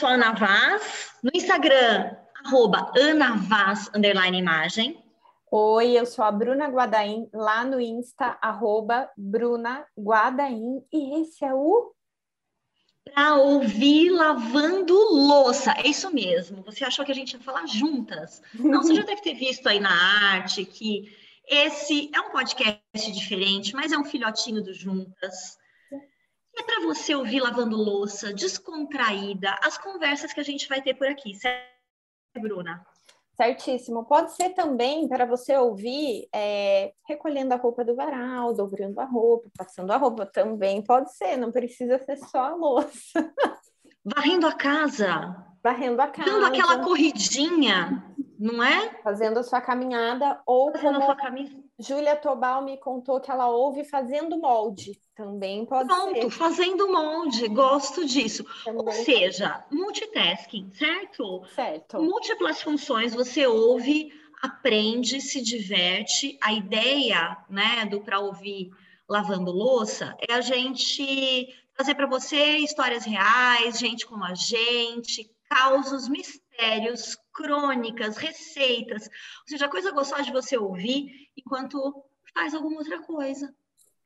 sou a Ana Vaz, no Instagram, arroba Ana Vaz, underline imagem. Oi, eu sou a Bruna Guadaim, lá no Insta, arroba Bruna Guadaim, e esse é o... Para ouvir lavando louça, é isso mesmo, você achou que a gente ia falar juntas? Não, você já deve ter visto aí na arte que esse é um podcast diferente, mas é um filhotinho do Juntas. É para você ouvir lavando louça, descontraída, as conversas que a gente vai ter por aqui, certo, Bruna? Certíssimo. Pode ser também para você ouvir é, recolhendo a roupa do varal, dobrando a roupa, passando a roupa também. Pode ser, não precisa ser só a louça. Varrendo a casa. Varrendo a casa. Dando aquela corridinha, não é? Fazendo a sua caminhada ou Fazendo como a sua camisa. Júlia Tobal me contou que ela ouve fazendo molde. Também pode Pronto, ser. fazendo molde, gosto disso. Ou Também. seja, multitasking, certo? Certo. Múltiplas funções, você ouve, aprende, se diverte. A ideia, né, do para ouvir lavando louça é a gente trazer para você histórias reais, gente como a gente, causos, mistérios, crônicas, receitas. Ou seja, coisa gostosa de você ouvir enquanto faz alguma outra coisa.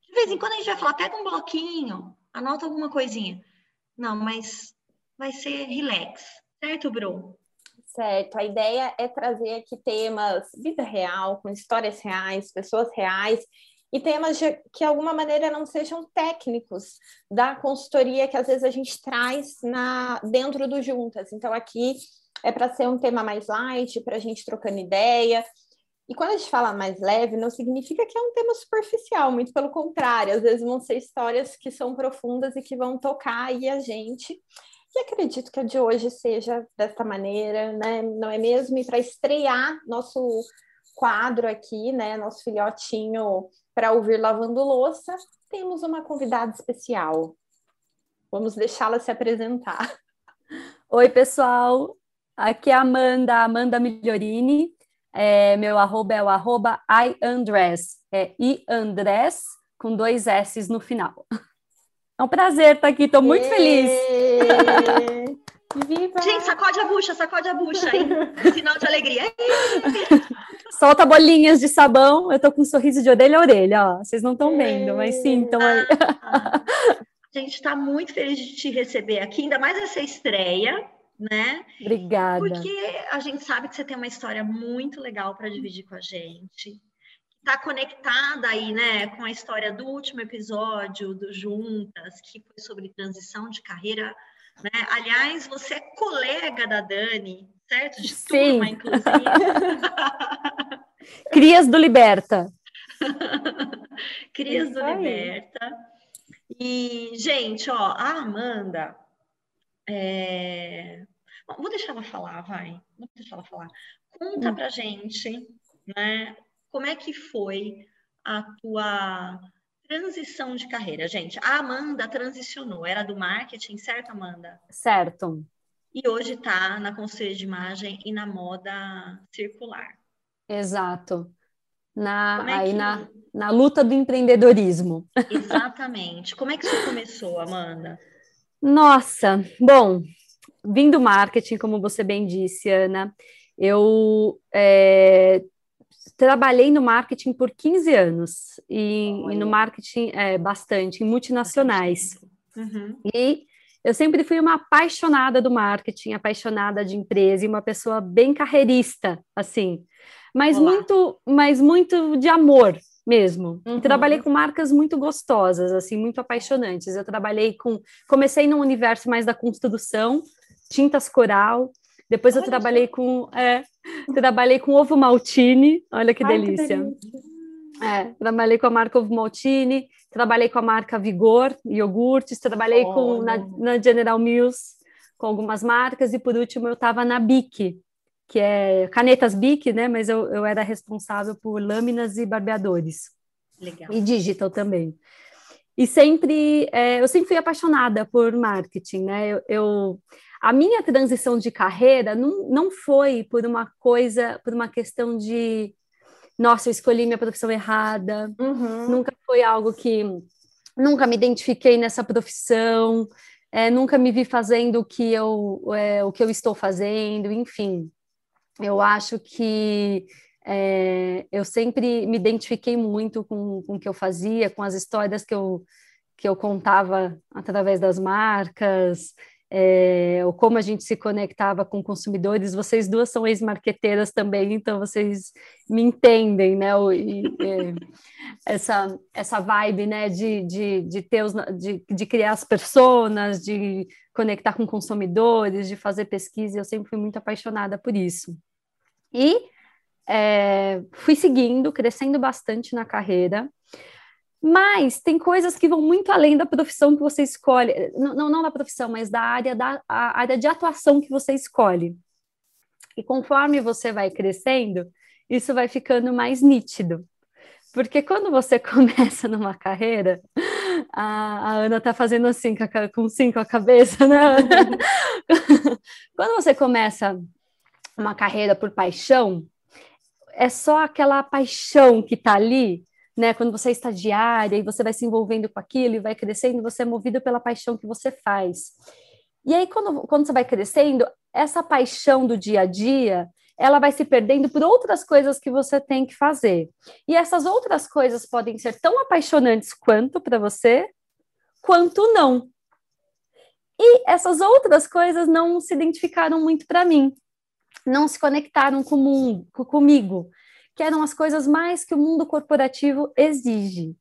De vez em quando a gente vai falar, pega um bloquinho, anota alguma coisinha. Não, mas vai ser relax, certo, Bru? Certo, a ideia é trazer aqui temas vida real, com histórias reais, pessoas reais, e temas de, que de alguma maneira não sejam técnicos da consultoria que às vezes a gente traz na, dentro do Juntas. Então, aqui é para ser um tema mais light, para a gente trocando ideia. E quando a gente fala mais leve, não significa que é um tema superficial, muito pelo contrário, às vezes vão ser histórias que são profundas e que vão tocar aí a gente. E acredito que a de hoje seja desta maneira, né? Não é mesmo? E para estrear nosso quadro aqui, né? Nosso filhotinho para ouvir lavando louça, temos uma convidada especial. Vamos deixá-la se apresentar. Oi, pessoal. Aqui é a Amanda, Amanda Migliorini. É, meu arroba é o arroba iandress. É iandress com dois S no final. É um prazer estar aqui, estou muito feliz. Viva! Gente, sacode a bucha, sacode a bucha, hein? Sinal de alegria. Solta bolinhas de sabão. Eu tô com um sorriso de orelha a orelha, ó. Vocês não estão vendo, mas sintam aí. Ah, a gente está muito feliz de te receber aqui, ainda mais essa estreia, né? Obrigada. Porque a gente sabe que você tem uma história muito legal para dividir com a gente. Está conectada aí, né, com a história do último episódio do Juntas, que foi sobre transição de carreira. Né? Aliás, você é colega da Dani, certo? De Sim. turma, inclusive. Crias do Liberta. Crias do Isso aí. Liberta. E, gente, ó, a Amanda. É, Bom, vou deixar ela falar, vai. Vou deixar ela falar. Conta Hum. pra gente, né? Como é que foi a tua transição de carreira, gente? A Amanda transicionou, era do marketing, certo, Amanda? Certo. E hoje está na consultoria de imagem e na moda circular. Exato. Na, é aí que- na, na luta do empreendedorismo. Exatamente. Como é que isso começou, Amanda? Nossa, bom, vim do marketing, como você bem disse, Ana, eu é, trabalhei no marketing por 15 anos, e, e no marketing é, bastante, em multinacionais. Uhum. E eu sempre fui uma apaixonada do marketing, apaixonada de empresa e uma pessoa bem carreirista, assim, mas Olá. muito, mas muito de amor mesmo. Uhum. Trabalhei com marcas muito gostosas, assim, muito apaixonantes. Eu trabalhei com, comecei no universo mais da construção, tintas coral. Depois eu Olha trabalhei com, é, trabalhei com ovo maltine. Olha que Ai, delícia. delícia. É, trabalhei com a marca Ovo Maltine, trabalhei com a marca Vigor, iogurtes, trabalhei com, na, na General Mills com algumas marcas e por último eu estava na BIC, que é canetas BIC, né? Mas eu, eu era responsável por lâminas e barbeadores Legal. e digital também. E sempre, é, eu sempre fui apaixonada por marketing, né? Eu, eu- a minha transição de carreira não, não foi por uma coisa, por uma questão de, nossa, eu escolhi minha profissão errada, Uhum. nunca foi algo que nunca me identifiquei nessa profissão. é, nunca me vi fazendo o que eu, é, o que eu estou fazendo, enfim. Eu acho que é, eu sempre me identifiquei muito com, com o que eu fazia, com as histórias que eu, que eu contava através das marcas, é, ou como a gente se conectava com consumidores. Vocês duas são ex-marqueteiras também, então vocês me entendem, né? E, é, essa, essa vibe, né, de, de, de ter os, de, de criar as pessoas, de conectar com consumidores, de fazer pesquisa, eu sempre fui muito apaixonada por isso. E é, fui seguindo, crescendo bastante na carreira. Mas tem coisas que vão muito além da profissão que você escolhe, não, não da profissão, mas da área, da área de atuação que você escolhe. E conforme você vai crescendo, isso vai ficando mais nítido. Porque quando você começa numa carreira, a, a Ana está fazendo assim, com cinco a cabeça, né? quando você começa uma carreira por paixão, é só aquela paixão que está ali né? Quando você é estagiária e você vai se envolvendo com aquilo e vai crescendo, você é movido pela paixão que você faz. E aí, quando, quando você vai crescendo, essa paixão do dia a dia, ela vai se perdendo por outras coisas que você tem que fazer. E essas outras coisas podem ser tão apaixonantes quanto para você, quanto não. E essas outras coisas não se identificaram muito para mim, não se conectaram com, comigo que eram as coisas mais que o mundo corporativo exige.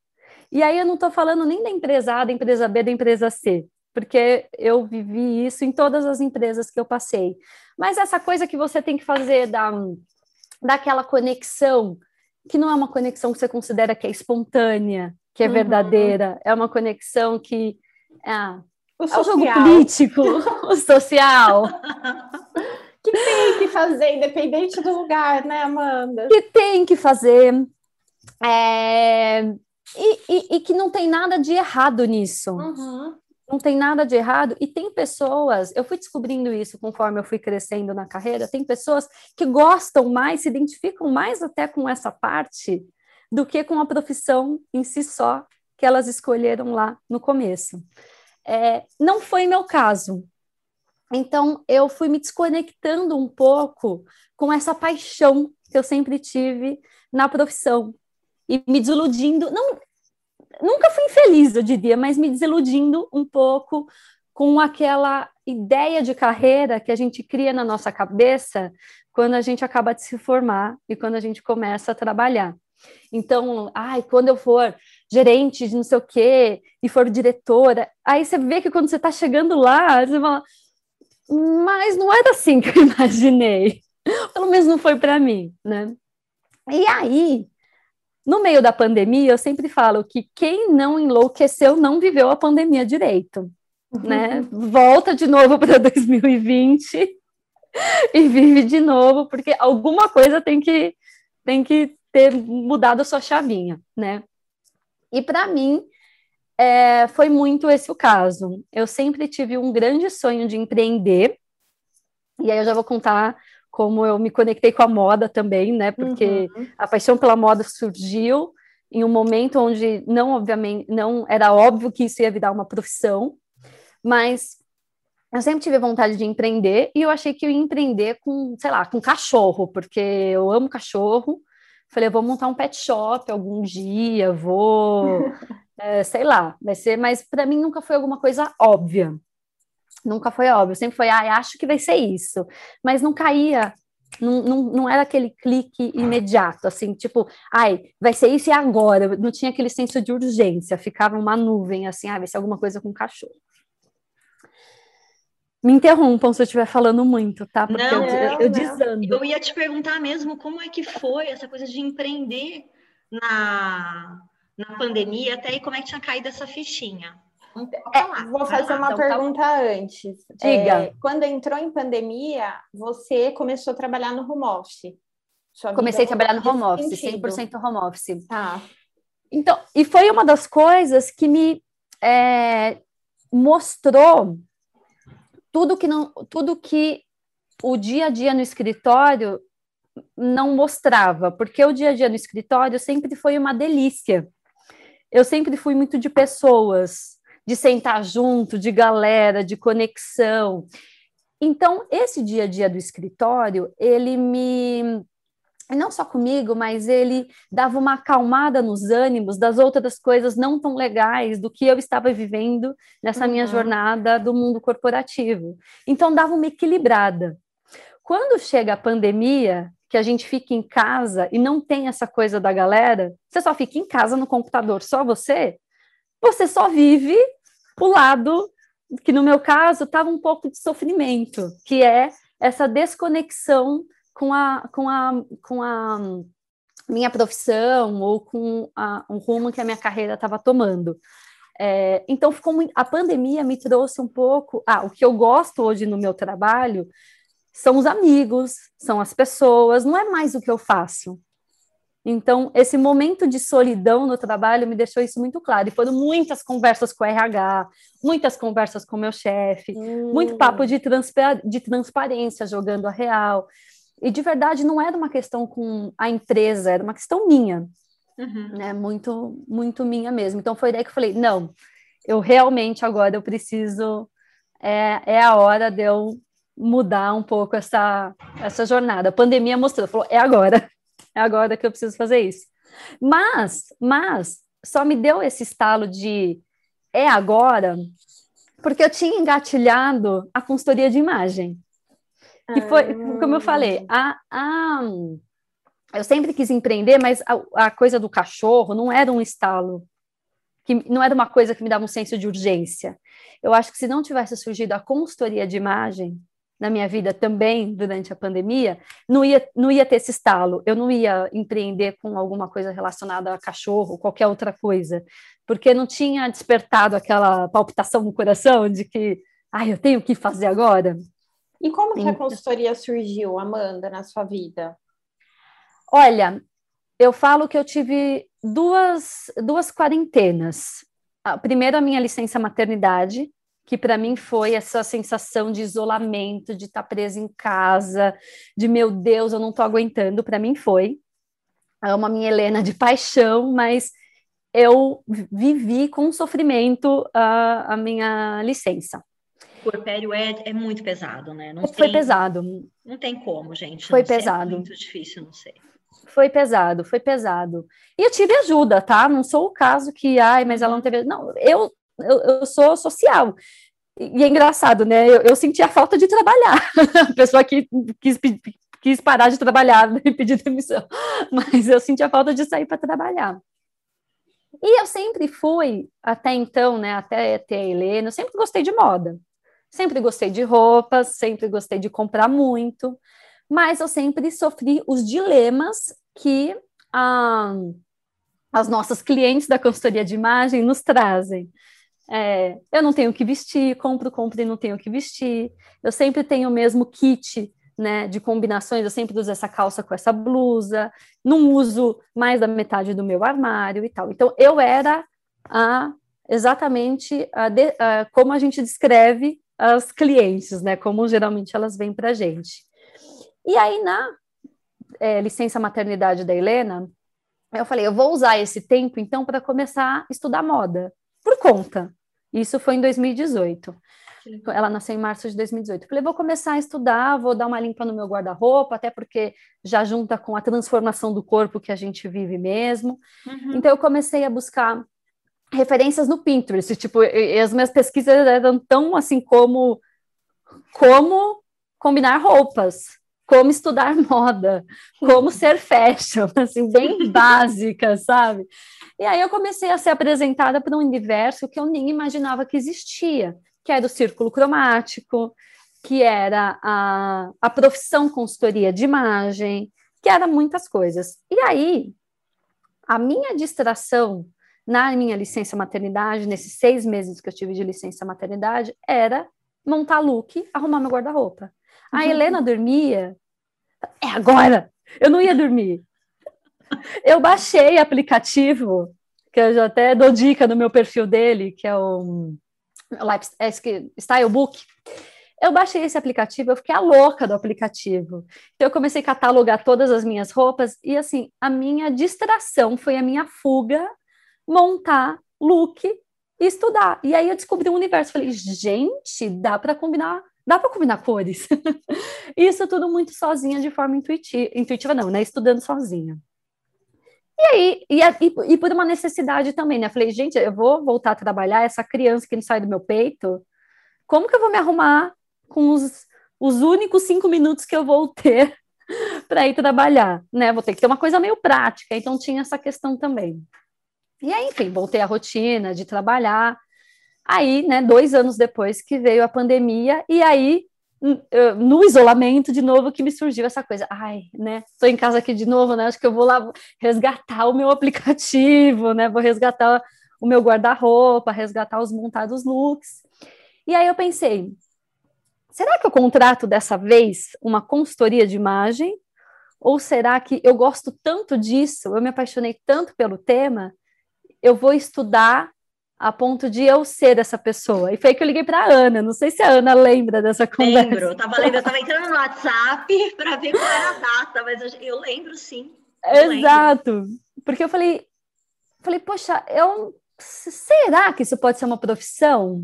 E aí eu não estou falando nem da empresa A, da empresa B, da empresa C, porque eu vivi isso em todas as empresas que eu passei. Mas essa coisa que você tem que fazer da, daquela conexão, que não é uma conexão que você considera que é espontânea, que é uhum. verdadeira, é uma conexão que ah, o é o jogo político, o social. que tem que fazer, independente do lugar, né, Amanda? Que tem que fazer. É... E, e, e, que não tem nada de errado nisso. Uhum. Não tem nada de errado. E tem pessoas, eu fui descobrindo isso conforme eu fui crescendo na carreira, tem pessoas que gostam mais, se identificam mais até com essa parte do que com a profissão em si só que elas escolheram lá no começo. É, não foi meu caso. Então, eu fui me desconectando um pouco com essa paixão que eu sempre tive na profissão e me desiludindo, não, nunca fui infeliz, eu diria, mas me desiludindo um pouco com aquela ideia de carreira que a gente cria na nossa cabeça quando a gente acaba de se formar e quando a gente começa a trabalhar. Então, ai, quando eu for gerente de não sei o quê e for diretora, aí você vê que quando você está chegando lá, você fala, mas não era assim que eu imaginei. Pelo menos não foi para mim, né? E aí, no meio da pandemia, eu sempre falo que quem não enlouqueceu não viveu a pandemia direito, né? Volta de novo para 2020 e vive de novo, porque alguma coisa tem que tem que ter mudado a sua chavinha, né? E para mim, é, foi muito esse o caso. Eu sempre tive um grande sonho de empreender, e aí eu já vou contar como eu me conectei com a moda também, né? Porque uhum. a paixão pela moda surgiu em um momento onde não obviamente não era óbvio que isso ia virar uma profissão, mas eu sempre tive vontade de empreender e eu achei que eu ia empreender com, sei lá, com cachorro, porque eu amo cachorro. Falei, vou montar um pet shop algum dia, vou é, sei lá, vai ser, mas para mim nunca foi alguma coisa óbvia. Nunca foi óbvio, sempre foi, ah, acho que vai ser isso, mas não caía, não, não, não era aquele clique imediato, assim, tipo, ai, vai ser isso e agora, não tinha aquele senso de urgência, ficava uma nuvem, assim, ah, vai ser alguma coisa com cachorro. Me interrompam se eu estiver falando muito, tá? Porque não, eu, eu, eu desando. Eu ia te perguntar mesmo como é que foi essa coisa de empreender na na pandemia, até aí como é que tinha caído essa fichinha? É, vou fazer uma então, tá pergunta tá... antes. Diga. É, quando entrou em pandemia, você começou a trabalhar no home office? Comecei a trabalhar no home office, sentido. 100% home office. Tá. Então, e foi uma das coisas que me é, mostrou tudo que não, tudo que o dia a dia no escritório não mostrava, porque o dia a dia no escritório sempre foi uma delícia eu sempre fui muito de pessoas. de sentar junto, de galera, de conexão. Então, esse dia a dia do escritório, ele me não só comigo, mas ele dava uma acalmada nos ânimos das outras coisas não tão legais do que eu estava vivendo nessa uhum. minha jornada do mundo corporativo. Então dava uma equilibrada. Quando chega a pandemia, que a gente fica em casa e não tem essa coisa da galera, você só fica em casa no computador, só você, você só vive o lado que no meu caso estava um pouco de sofrimento, que é essa desconexão com a, com a, com a minha profissão ou com a, um rumo que a minha carreira estava tomando. É, então, ficou muito, a pandemia me trouxe um pouco. Ah, o que eu gosto hoje no meu trabalho são os amigos, são as pessoas, não é mais o que eu faço. Então, esse momento de solidão no trabalho me deixou isso muito claro. E foram muitas conversas com o RH, muitas conversas com o meu chefe, hum. muito papo de, de transparência, jogando a real. E de verdade não era uma questão com a empresa, era uma questão minha, uhum. né? Muito, muito minha mesmo. Então foi daí que eu falei, não, eu realmente agora eu preciso, é, é a hora de eu mudar um pouco essa, essa jornada. A pandemia mostrou, falou, é agora, é agora que eu preciso fazer isso. Mas, mas só me deu esse estalo de é agora, porque eu tinha engatilhado a consultoria de imagem. Que foi, como eu falei, a, a, eu sempre quis empreender, mas a, a coisa do cachorro não era um estalo, que não era uma coisa que me dava um senso de urgência. Eu acho que se não tivesse surgido a consultoria de imagem na minha vida também durante a pandemia, não ia, não ia ter esse estalo. Eu não ia empreender com alguma coisa relacionada a cachorro, qualquer outra coisa, porque não tinha despertado aquela palpitação no coração de que, ai, ah, eu tenho que fazer agora. E como que a consultoria surgiu, Amanda, na sua vida? Olha, eu falo que eu tive duas, duas quarentenas. A primeira, a minha licença maternidade, que para mim foi essa sensação de isolamento, de estar tá presa em casa, de meu Deus, eu não estou aguentando. Para mim foi. É uma minha Helena de paixão, mas eu vivi com sofrimento a, a minha licença puerpério é, é muito pesado, né? Não Foi tem, pesado. Não tem como, gente. Foi pesado. É muito difícil, não sei. Foi pesado, foi pesado. E eu tive ajuda, tá? Não sou o caso que, ai, mas ela não teve. Não, eu, eu, eu sou social. E é engraçado, né? Eu, eu senti a falta de trabalhar. a pessoa que quis, quis parar de trabalhar e pedir demissão. Mas eu senti a falta de sair para trabalhar. E eu sempre fui, até então, né, até ter a Helena, eu sempre gostei de moda. Sempre gostei de roupas, sempre gostei de comprar muito, mas eu sempre sofri os dilemas que ah, as nossas clientes da consultoria de imagem nos trazem. É, eu não tenho o que vestir, compro, compro e não tenho o que vestir. Eu sempre tenho o mesmo kit né, de combinações, eu sempre uso essa calça com essa blusa, não uso mais da metade do meu armário e tal. Então, eu era a, exatamente a de, a, como a gente descreve as clientes, né? Como geralmente elas vêm para a gente. E aí, na é, licença maternidade da Helena, eu falei, eu vou usar esse tempo, então, para começar a estudar moda, por conta. Isso foi em 2018. Ela nasceu em março de 2018. Eu falei, vou começar a estudar, vou dar uma limpa no meu guarda-roupa, até porque já junta com a transformação do corpo que a gente vive mesmo. Uhum. Então, eu comecei a buscar referências no Pinterest, tipo, e, e as minhas pesquisas eram tão assim como como combinar roupas, como estudar moda, como ser fashion, assim, bem básica, sabe? E aí eu comecei a ser apresentada para um universo que eu nem imaginava que existia, que era o círculo cromático, que era a, a profissão consultoria de imagem, que era muitas coisas. E aí, a minha distração na minha licença maternidade, nesses seis meses que eu tive de licença maternidade, era montar look, arrumar meu guarda-roupa. A uhum. Helena dormia, é agora! Eu não ia dormir. Eu baixei aplicativo, que eu já até dou dica no meu perfil dele, que é o é Style Book. Eu baixei esse aplicativo, eu fiquei a louca do aplicativo. Então, eu comecei a catalogar todas as minhas roupas, e assim, a minha distração foi a minha fuga montar look e estudar. E aí eu descobri um universo. Falei, gente, dá para combinar, dá para combinar cores. Isso tudo muito sozinha, de forma intuitiva, intuitiva não, né? Estudando sozinha. E aí, e, e, e, por uma necessidade também, né? Falei, gente, eu vou voltar a trabalhar, essa criança que não sai do meu peito, como que eu vou me arrumar com os, os únicos cinco minutos que eu vou ter para ir trabalhar, né? Vou ter que ter uma coisa meio prática, então tinha essa questão também. E aí, enfim, voltei à rotina de trabalhar. Aí, né, dois anos depois que veio a pandemia, e aí no isolamento de novo que me surgiu essa coisa, ai, né, tô em casa aqui de novo, né, acho que eu vou lá resgatar o meu aplicativo, né, vou resgatar o meu guarda-roupa, resgatar os montados looks. E aí eu pensei, será que eu contrato dessa vez uma consultoria de imagem? Ou será que eu gosto tanto disso, eu me apaixonei tanto pelo tema, eu vou estudar a ponto de eu ser essa pessoa. E foi aí que eu liguei para a Ana. Não sei se a Ana lembra dessa conversa. Lembro, eu tava, eu tava entrando no WhatsApp para ver qual era a data, mas eu, eu lembro sim. Eu Exato. Lembro. Porque eu falei, falei, poxa, eu será que isso pode ser uma profissão?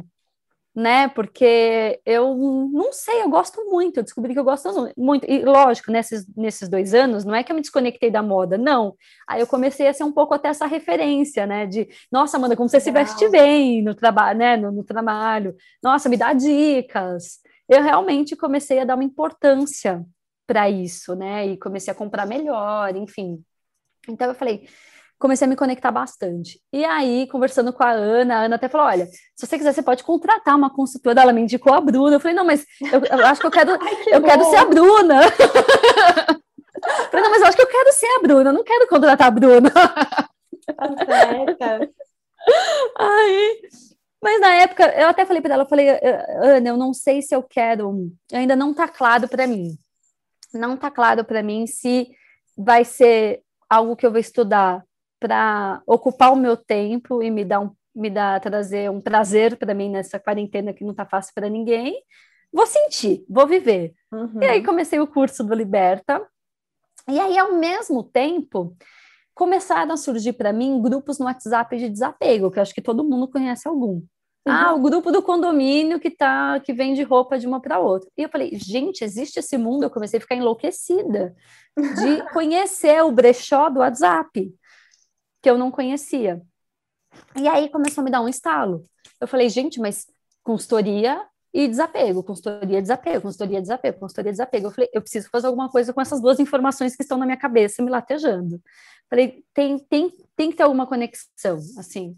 Né? Porque eu não sei, eu gosto muito, eu descobri que eu gosto muito. E lógico, nesses, nesses dois anos, não é que eu me desconectei da moda, não. Aí eu comecei a ser um pouco até essa referência, né? De, nossa, Amanda, como você Legal. se veste bem no trabalho, né? No, no trabalho. Nossa, me dá dicas. Eu realmente comecei a dar uma importância para isso, né? E comecei a comprar melhor, enfim. Então eu falei, comecei a me conectar bastante. E aí, conversando com a Ana, a Ana até falou: olha, se você quiser, você pode contratar uma consultora. Ela me indicou a Bruna. Eu falei, não, mas eu, eu acho que eu quero, Ai, que eu quero ser a Bruna. eu falei, não, mas eu acho que eu quero ser a Bruna, eu não quero contratar a Bruna. Tá aí, mas na época, eu até falei para ela, eu falei, Ana, eu não sei se eu quero, ainda não tá claro para mim. Não tá claro para mim se vai ser algo que eu vou estudar para ocupar o meu tempo e me dar um me dar trazer um prazer para mim nessa quarentena que não está fácil para ninguém. Vou sentir, vou viver. Uhum. E aí comecei o curso do Liberta. E aí ao mesmo tempo começaram a surgir para mim grupos no WhatsApp de desapego, que eu acho que todo mundo conhece algum. Uhum. Ah, o grupo do condomínio que tá que vende roupa de uma para outra. E eu falei, gente, existe esse mundo. Eu comecei a ficar enlouquecida de conhecer o brechó do WhatsApp que eu não conhecia. E aí começou a me dar um estalo. Eu falei, gente, mas consultoria e desapego, consultoria, desapego, consultoria, desapego, consultoria, desapego. Eu falei, eu preciso fazer alguma coisa com essas duas informações que estão na minha cabeça me latejando. Falei, tem, tem, tem que ter alguma conexão, assim.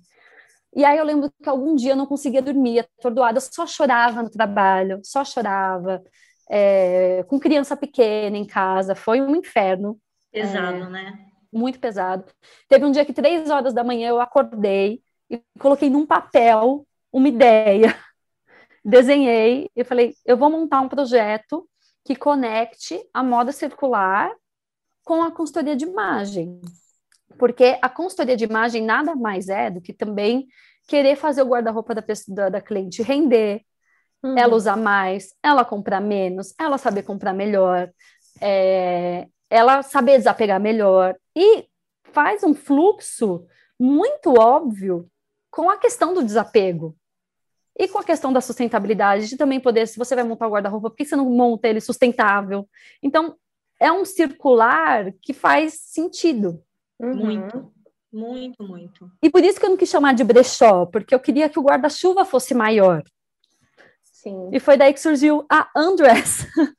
E aí eu lembro que algum dia eu não conseguia dormir, atordoada, só chorava no trabalho, só chorava, é, com criança pequena em casa, foi um inferno. Pesado, é, né? Muito pesado. Teve um dia que, três horas da manhã, eu acordei e coloquei num papel uma ideia. Desenhei e falei: eu vou montar um projeto que conecte a moda circular com a consultoria de imagem. Porque a consultoria de imagem nada mais é do que também querer fazer o guarda-roupa da, da, da, cliente render, uhum. ela usar mais, ela comprar menos, ela saber comprar melhor, é, ela saber desapegar melhor e faz um fluxo muito óbvio com a questão do desapego e com a questão da sustentabilidade, de também poder, se você vai montar o guarda-roupa, por que você não monta ele sustentável? Então, é um circular que faz sentido. Uhum. Muito, muito, muito. E por isso que eu não quis chamar de brechó, porque eu queria que o guarda-chuva fosse maior. Sim. E foi daí que surgiu a Undress,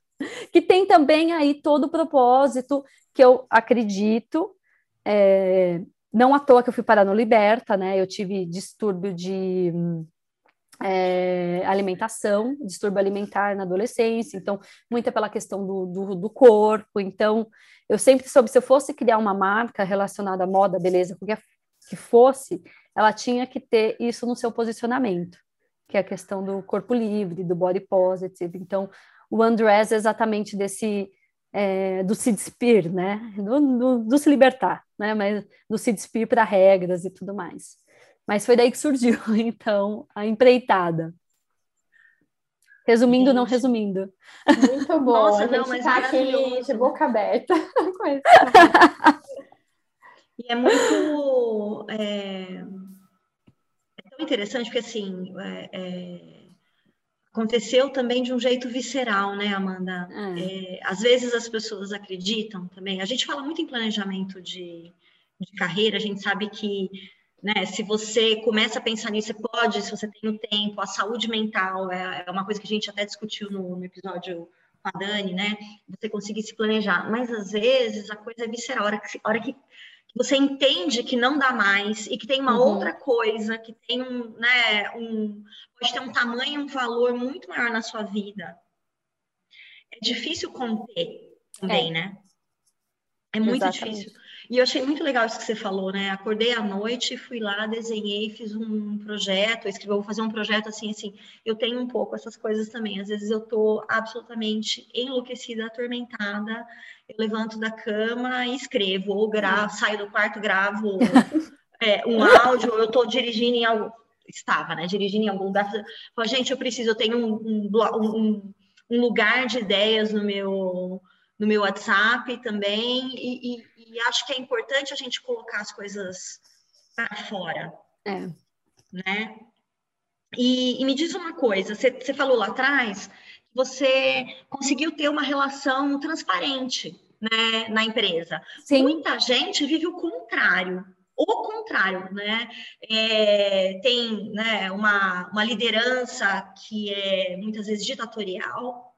que tem também aí todo o propósito que eu acredito, é, não à toa que eu fui parar no Liberta, né? Eu tive distúrbio de é, alimentação, distúrbio alimentar na adolescência, então, muita pela questão do, do, do, corpo. Então, eu sempre soube, se eu fosse criar uma marca relacionada à moda, beleza, qualquer que fosse, ela tinha que ter isso no seu posicionamento, que é a questão do corpo livre, do body positive. Então, o Andrés é exatamente desse é, do se despir, né? Do, do, do, se libertar, né? Mas do se despir para regras e tudo mais. Mas foi daí que surgiu, então, a empreitada. Resumindo, Gente. não resumindo. Muito bom. Nossa, a gente não, mas tá aqui de boca aberta e é muito. É tão interessante, porque assim, é, é, aconteceu também de um jeito visceral, né, Amanda? É. É, às vezes as pessoas acreditam também. A gente fala muito em planejamento de, de carreira, a gente sabe que né, se você começa a pensar nisso, você pode, se você tem o tempo, a saúde mental é, é uma coisa que a gente até discutiu no, no episódio com a Dani, né? Você conseguir se planejar. Mas às vezes a coisa é visceral, a hora que, a hora que você entende que não dá mais e que tem uma uhum. outra coisa, que tem um, né, um, pode ter um tamanho, um valor muito maior na sua vida. É difícil conter também, é. né? É muito Exatamente. difícil. E eu achei muito legal isso que você falou, né? Acordei à noite, fui lá, desenhei, fiz um projeto, escrevi, vou fazer um projeto assim, assim. Eu tenho um pouco essas coisas também. Às vezes eu tô absolutamente enlouquecida, atormentada. Eu levanto da cama e escrevo, ou gravo, saio do quarto, gravo é, um áudio, ou eu tô dirigindo em algo. Estava, né? Dirigindo em algum lugar. Falo, gente, eu preciso, eu tenho um, um, um, lugar de ideias no meu no meu WhatsApp também, e, e, e acho que é importante a gente colocar as coisas para fora. É. Né? E, e, me diz uma coisa, você, falou lá atrás você conseguiu ter uma relação transparente né, na empresa. Sim. Muita gente vive o contrário. O contrário, né? É, tem né, uma, uma liderança que é muitas vezes ditatorial,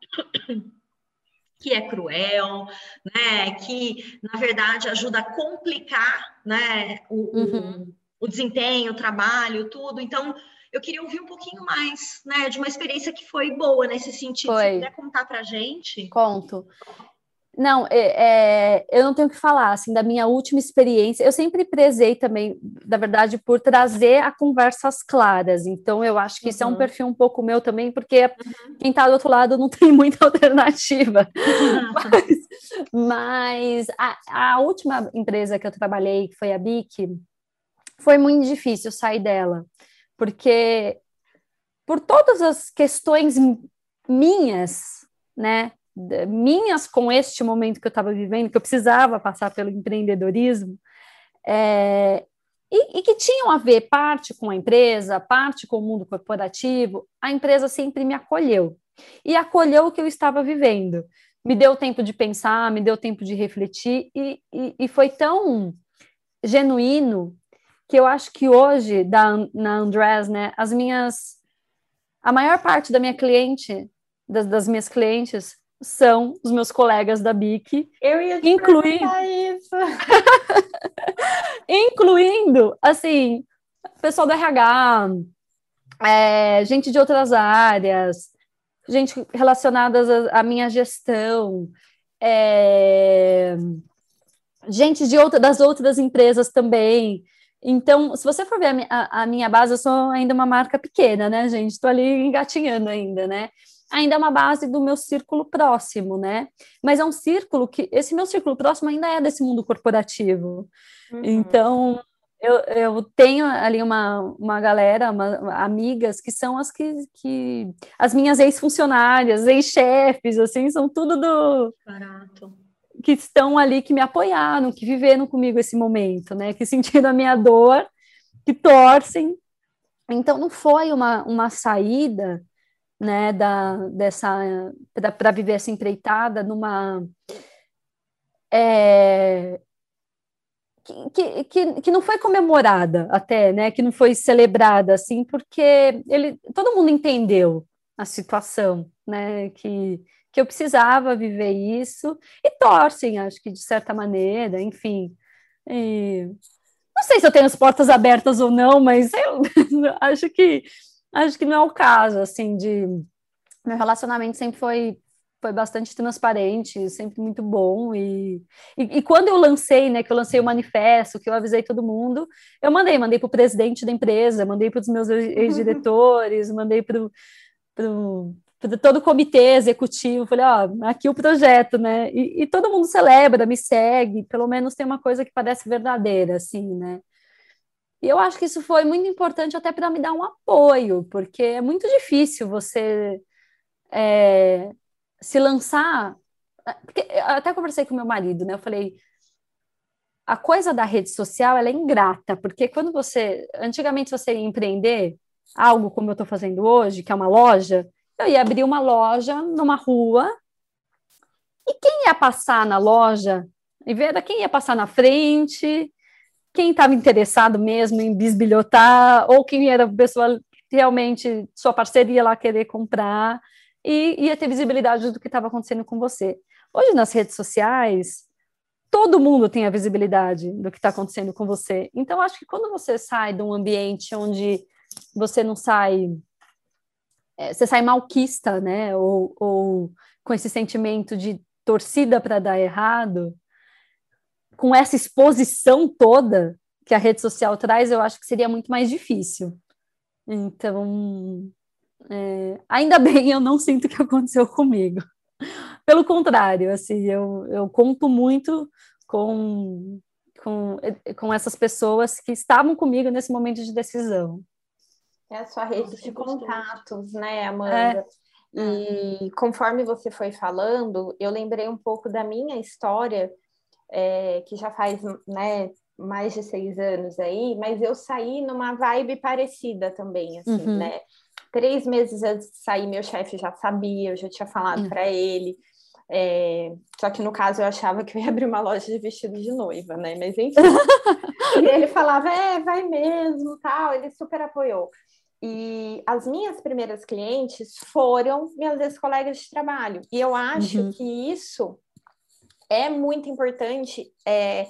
que é cruel, né, que na verdade ajuda a complicar, né, o, uhum. o, o desempenho, o trabalho, tudo. Então, eu queria ouvir um pouquinho mais, né, de uma experiência que foi boa nesse sentido. Foi. Se puder contar para gente. Conto. Não, é, é, eu não tenho o que falar, assim, da minha última experiência. Eu sempre prezei também, na verdade, por trazer a conversas claras. Então, eu acho que uhum. isso é um uhum. perfil um pouco meu também, porque uhum. quem está do outro lado não tem muita alternativa. Uhum. Mas, mas a, a, última empresa que eu trabalhei, que foi a BIC, foi muito difícil sair dela, porque por todas as questões minhas, né, minhas com este momento que eu estava vivendo, que eu precisava passar pelo empreendedorismo, é, e, e, que tinham a ver parte com a empresa, parte com o mundo corporativo, a empresa sempre me acolheu. E acolheu o que eu estava vivendo. Me deu tempo de pensar, me deu tempo de refletir, e, e, e foi tão genuíno que eu acho que hoje, da, na Andrés, né, as minhas. A maior parte da minha cliente, das, das minhas clientes, são os meus colegas da BIC. Eu ia te incluindo isso. incluindo, assim, pessoal do RH, é, gente de outras áreas, gente relacionada à minha gestão, é, gente de outra, das outras empresas também. Então, se você for ver a a minha base, eu sou ainda uma marca pequena, né, gente? Estou ali engatinhando ainda, né? ainda é uma base do meu círculo próximo, né? Mas é um círculo que esse meu círculo próximo ainda é desse mundo corporativo. Uhum. Então, eu, eu, tenho ali uma, uma galera, uma, amigas que são as que, que as minhas ex-funcionárias, ex-chefes, assim, são tudo do barato que estão ali, que me apoiaram, que viveram comigo esse momento, né? Que sentiram a minha dor, que torcem. Então não foi uma, uma saída né, da, dessa para viver essa empreitada numa é, que, que, que não foi comemorada até, né, que não foi celebrada assim, porque ele todo mundo entendeu a situação, né, que que eu precisava viver isso e torcem, acho que de certa maneira, enfim. E, não sei se eu tenho as portas abertas ou não, mas eu acho que acho que não é o caso, assim, de meu relacionamento sempre foi foi bastante transparente, sempre muito bom e, e, e, quando eu lancei, né, que eu lancei o manifesto, que eu avisei todo mundo, eu mandei, mandei para o presidente da empresa, mandei para os meus ex-diretores, mandei para todo o comitê executivo, falei, ó, aqui o projeto, né, e, e todo mundo celebra, me segue, pelo menos tem uma coisa que parece verdadeira, assim, né, e eu acho que isso foi muito importante até para me dar um apoio, porque é muito difícil você é, se lançar. Porque eu até conversei com meu marido, né? Eu falei, a coisa da rede social ela é ingrata, porque quando você. Antigamente, você ia empreender algo como eu estou fazendo hoje, que é uma loja, eu ia abrir uma loja numa rua, e quem ia passar na loja, e ver quem ia passar na frente, quem estava interessado mesmo em bisbilhotar, ou quem era a pessoa realmente, sua parceria lá querer comprar, e ia ter visibilidade do que estava acontecendo com você. Hoje, nas redes sociais, todo mundo tem a visibilidade do que está acontecendo com você. Então, acho que quando você sai de um ambiente onde você não sai. É, você sai malquista, né? Ou, ou com esse sentimento de torcida para dar errado, com essa exposição toda que a rede social traz, eu acho que seria muito mais difícil. Então, é, ainda bem eu não sinto que aconteceu comigo. Pelo contrário, assim, eu, eu conto muito com, com, com essas pessoas que estavam comigo nesse momento de decisão. É a sua rede de contatos, né, Amanda? É. E conforme você foi falando, eu lembrei um pouco da minha história, é, que já faz né, mais de seis anos aí, mas eu saí numa vibe parecida também, assim, uhum. né? Três meses antes de sair, meu chefe já sabia, eu já tinha falado uhum. para ele. É, só que no caso eu achava que eu ia abrir uma loja de vestido de noiva, né? Mas enfim. e ele falava, é, vai mesmo, tal. Ele super apoiou. E as minhas primeiras clientes foram minhas ex-colegas de trabalho. E eu acho uhum. que isso é muito importante é,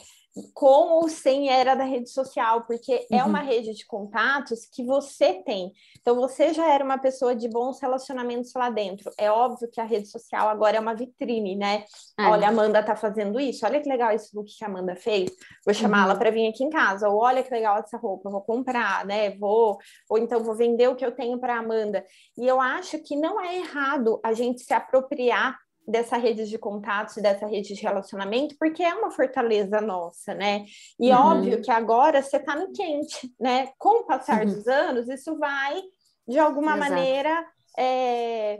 com ou sem era da rede social, porque é uhum. é uma rede de contatos que você tem. Então, você já era uma pessoa de bons relacionamentos lá dentro. É óbvio que a rede social agora é uma vitrine, né? É. Olha, a Amanda tá fazendo isso, olha que legal esse look que a Amanda fez, vou chamá-la uhum. para vir aqui em casa, ou olha que legal essa roupa, vou comprar, né? Vou, ou então vou vender o que eu tenho para Amanda. E eu acho que não é errado a gente se apropriar dessa rede de contatos e dessa rede de relacionamento, porque é uma fortaleza nossa, né? E uhum. óbvio que agora você está no quente, né? Com o passar uhum. dos anos, isso vai, de alguma Exato. maneira, é,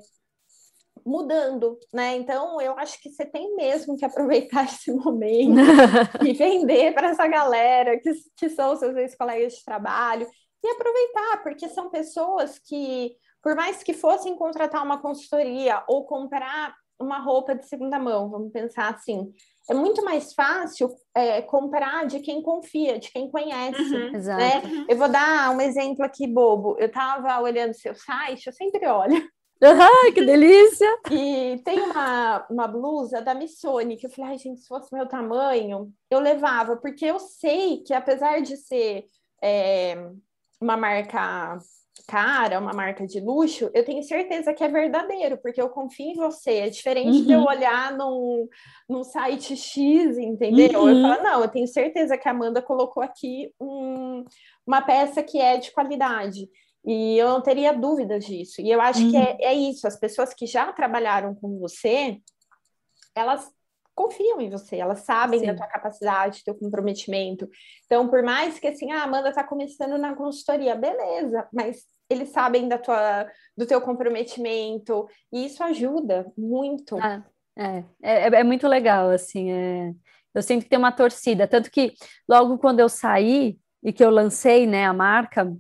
mudando, né? Então, eu acho que você tem mesmo que aproveitar esse momento e vender para essa galera que, que são seus ex-colegas de trabalho e aproveitar, porque são pessoas que, por mais que fossem contratar uma consultoria ou comprar uma roupa de segunda mão, vamos pensar assim. É muito mais fácil é, comprar de quem confia, de quem conhece. Uhum, né? Eu vou dar um exemplo aqui bobo. Eu estava olhando seu site, eu sempre olho. Ai, que delícia! E tem uma, uma blusa da Missoni que eu falei, ai, gente, se fosse meu tamanho, eu levava, porque eu sei que apesar de ser é, uma marca cara, uma marca de luxo, eu tenho certeza que é verdadeiro, porque eu confio em você. É diferente uhum. de eu uhum. olhar num, num site X, entendeu? Uhum. Eu falo, não, eu tenho certeza que a Amanda colocou aqui um, uma peça que é de qualidade. E eu não teria dúvidas disso. E eu acho uhum. que é, é isso, as pessoas que já trabalharam com você, elas confiam em você, elas sabem Sim. da tua capacidade, do teu comprometimento. Então, por mais que assim, ah, Amanda está começando na consultoria, beleza, mas eles sabem da tua, do teu comprometimento, e isso ajuda muito. Ah, é, é, é, muito legal, assim, é, eu sinto que tem uma torcida, tanto que logo quando eu saí e que eu lancei, né, a marca,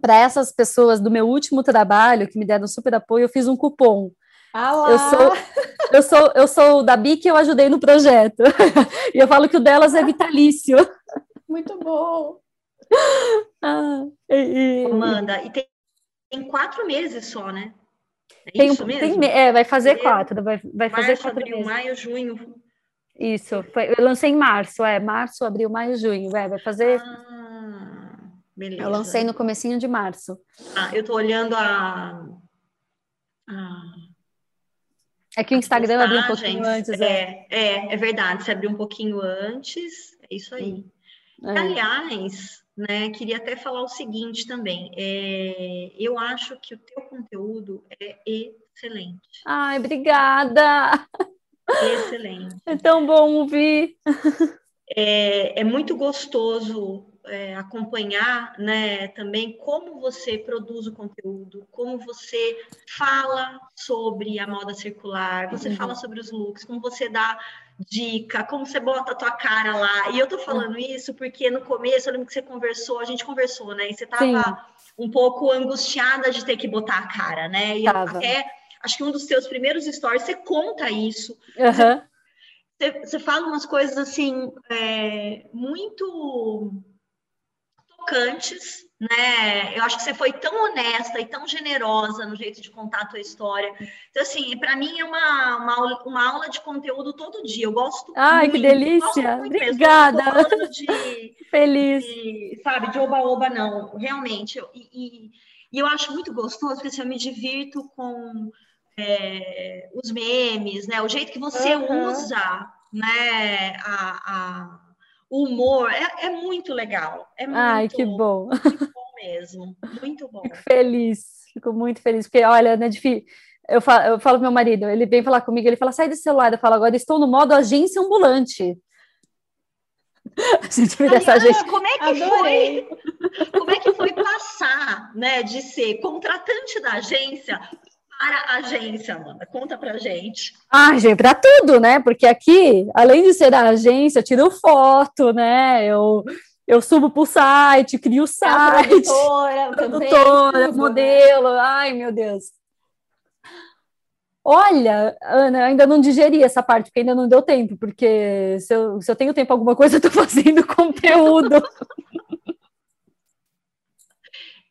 para essas pessoas do meu último trabalho, que me deram super apoio, eu fiz um cupom, ah eu sou, eu sou, eu sou da BIC eu ajudei no projeto. e eu falo que o delas é vitalício. Muito bom. Ah, e, Amanda, e tem, tem, quatro meses só, né? É tem, isso mesmo? Tem, é, vai fazer quatro. Vai, vai março, fazer quatro abril, meses. maio, junho. Isso, foi, eu lancei em março, é, março, abril, maio, junho, é, vai fazer... Ah, beleza. Eu lancei no comecinho de março. Ah, eu tô olhando a... a é que o Instagram abriu um pouquinho antes. É, é, é, é verdade, se abriu um pouquinho antes, é isso aí. É. Aliás, né, queria até falar o seguinte também, é, eu acho que o teu conteúdo é excelente. Ai, obrigada! Excelente. É tão bom ouvir. É, é muito gostoso é, acompanhar né, também como você produz o conteúdo, como você fala sobre a moda circular, você uhum. fala sobre os looks, como você dá dica, como você bota a tua cara lá. E eu tô falando isso porque no começo, eu lembro que você conversou, a gente conversou, né? E você tava Sim. um pouco angustiada de ter que botar a cara, né? E até, acho que um dos seus primeiros stories, você conta isso. Uhum. Você, você, fala umas coisas, assim, é, muito tocantes, né? Eu acho que você foi tão honesta e tão generosa no jeito de contar a tua história. Então, assim, para mim é uma, uma, uma, aula de conteúdo todo dia. Eu gosto Ai, muito, que delícia! Obrigada! De, Feliz! De, sabe, de oba-oba, não. Realmente. Eu, e, e, eu acho muito gostoso, porque assim, eu me divirto com é, os memes, né? O jeito que você uhum. usa, né? a, a o humor é, é muito legal. É muito, Ai, que bom. Muito bom mesmo. Muito bom. Fico feliz, fico muito feliz, porque olha, né, difícil. Eu falo, eu falo pro meu marido, ele vem falar comigo, ele fala, sai desse celular. Eu falo, agora estou no modo agência ambulante. A gente vira essa agência. Como é que Adorei. foi? Como é que foi passar, né, de ser contratante da agência para a agência, Amanda? Conta pra gente. Ah, gente, para tudo, né? Porque aqui, além de ser a agência, tiro foto, né? Eu, eu subo para o site, crio o site. produtora, produtora também, modelo. Né? Ai, meu Deus. Olha, Ana, ainda não digeri essa parte, porque ainda não deu tempo, porque se eu, se eu tenho tempo alguma coisa, eu estou fazendo conteúdo.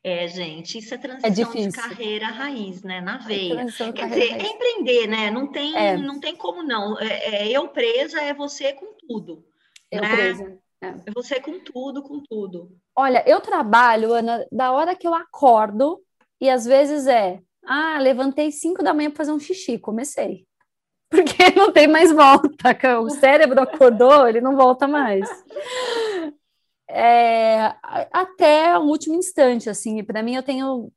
É, gente, isso é, é transição é de carreira raiz, né? Na é veia. É Quer dizer, é empreender, né? Não tem, é. não tem como não. É, eu presa é você com tudo. Eu né? presa. É você com tudo, com tudo. Olha, eu trabalho, Ana, da hora que eu acordo, e às vezes é, ah, levantei cinco da manhã para fazer um xixi, comecei. Porque não tem mais volta. O cérebro acordou, ele não volta mais é, até o último instante, assim, para mim eu tenho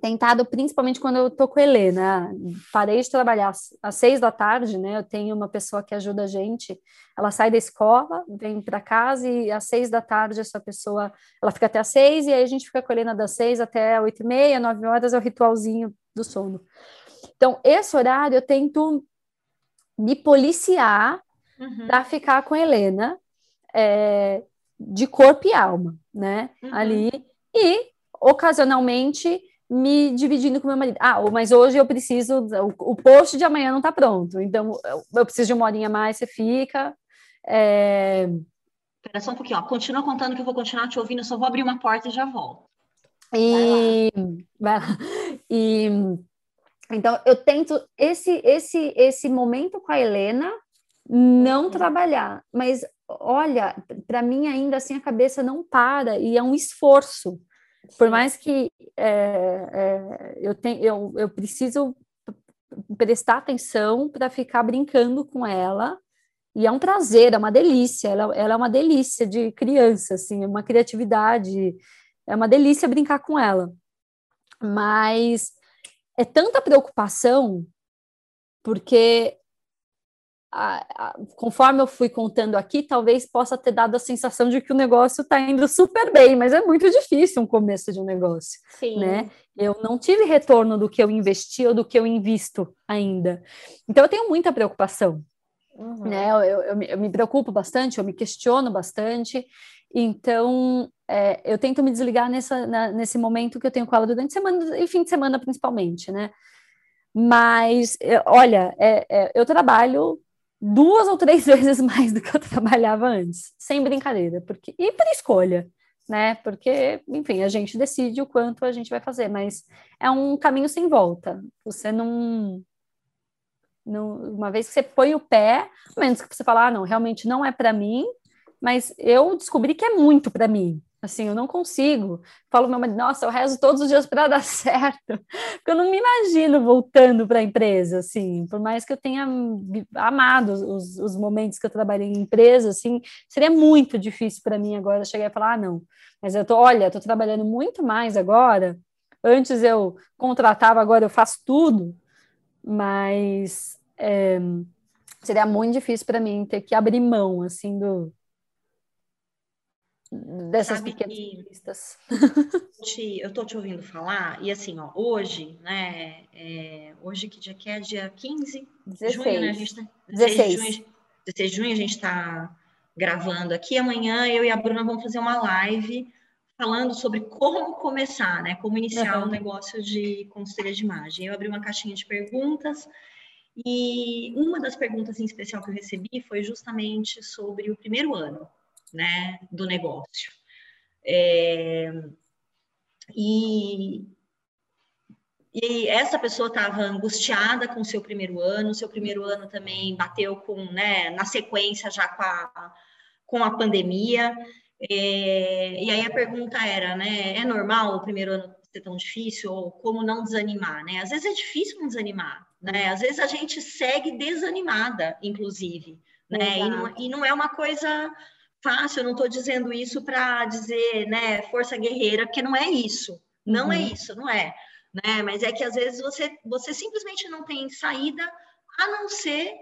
tentado, principalmente quando eu tô com a Helena, parei de trabalhar às seis da tarde, né, eu tenho uma pessoa que ajuda a gente, ela sai da escola, vem para casa e às seis da tarde essa pessoa, ela fica até às seis e aí a gente fica com a Helena das seis até oito e meia, nove horas é o ritualzinho do sono. Então, esse horário eu tento me policiar uhum. para ficar com a Helena, é, de corpo e alma, né? Uhum. Ali. E, ocasionalmente, me dividindo com meu marido. Ah, mas hoje eu preciso. O, o post de amanhã não está pronto, então eu preciso de uma horinha mais, você fica. É... Espera só um pouquinho, ó. Continua contando que eu vou continuar te ouvindo, eu só vou abrir uma porta e já volto. E. Vai lá. E. Então, eu tento esse, esse, esse momento com a Helena não uhum. trabalhar, mas olha, para mim ainda assim a cabeça não para e é um esforço. Por mais que é, é, eu, tenho, eu, eu preciso prestar atenção para ficar brincando com ela, e é um prazer, é uma delícia, ela, ela é uma delícia de criança, assim, é uma criatividade, é uma delícia brincar com ela. Mas é tanta preocupação, porque a, a, conforme eu fui contando aqui, talvez possa ter dado a sensação de que o negócio está indo super bem, mas é muito difícil um começo de um negócio, Sim. né? Eu não tive retorno do que eu investi ou do que eu invisto ainda. Então eu tenho muita preocupação, uhum. né? Eu, eu, eu, me, eu, me, preocupo bastante, eu me questiono bastante. Então é, eu tento me desligar nessa, na, nesse momento que eu tenho com ela durante a semana e fim de semana principalmente, né? Mas, olha, é, é, eu trabalho duas ou três vezes mais do que eu trabalhava antes, sem brincadeira, porque e por escolha, né? Porque, enfim, a gente decide o quanto a gente vai fazer, mas é um caminho sem volta. Você não, não uma vez que você põe o pé, menos que você falar, ah, não, realmente não é para mim, mas eu descobri que é muito para mim. Assim, eu não consigo. Falo meu marido, nossa, eu rezo todos os dias para dar certo. Porque eu não me imagino voltando para a empresa, assim. Por mais que eu tenha amado os, os momentos que eu trabalhei em empresa, assim, seria muito difícil para mim agora chegar e falar, ah, não. Mas eu tô, olha, estou trabalhando muito mais agora. Antes eu contratava, agora eu faço tudo. Mas é, seria muito difícil para mim ter que abrir mão, assim, do dessas Sabe pequenas listas. eu estou te ouvindo falar, e assim, ó, hoje, né, é, hoje que dia que é? Dia 15 16. junho, né? A gente tá, 16. 16. De junho, 16 de junho, a gente está gravando aqui. Amanhã eu e a Bruna vamos fazer uma live falando sobre como começar, né? Como iniciar uhum. um negócio de consultoria de imagem. Eu abri uma caixinha de perguntas e uma das perguntas em especial que eu recebi foi justamente sobre o primeiro ano, né, do negócio. É, e, e essa pessoa estava angustiada com o seu primeiro ano, seu primeiro ano também bateu com, né, na sequência já com a, com a pandemia. É, e aí a pergunta era, né, é normal o primeiro ano ser tão difícil ou como não desanimar, né? Às vezes é difícil não desanimar, né? Às vezes a gente segue desanimada, inclusive, né? E não, e não, é uma coisa fácil, eu não estou dizendo isso para dizer, né, força guerreira, porque não é isso, não é uhum. é isso, não é, né? Mas é que às vezes você, você simplesmente não tem saída a não ser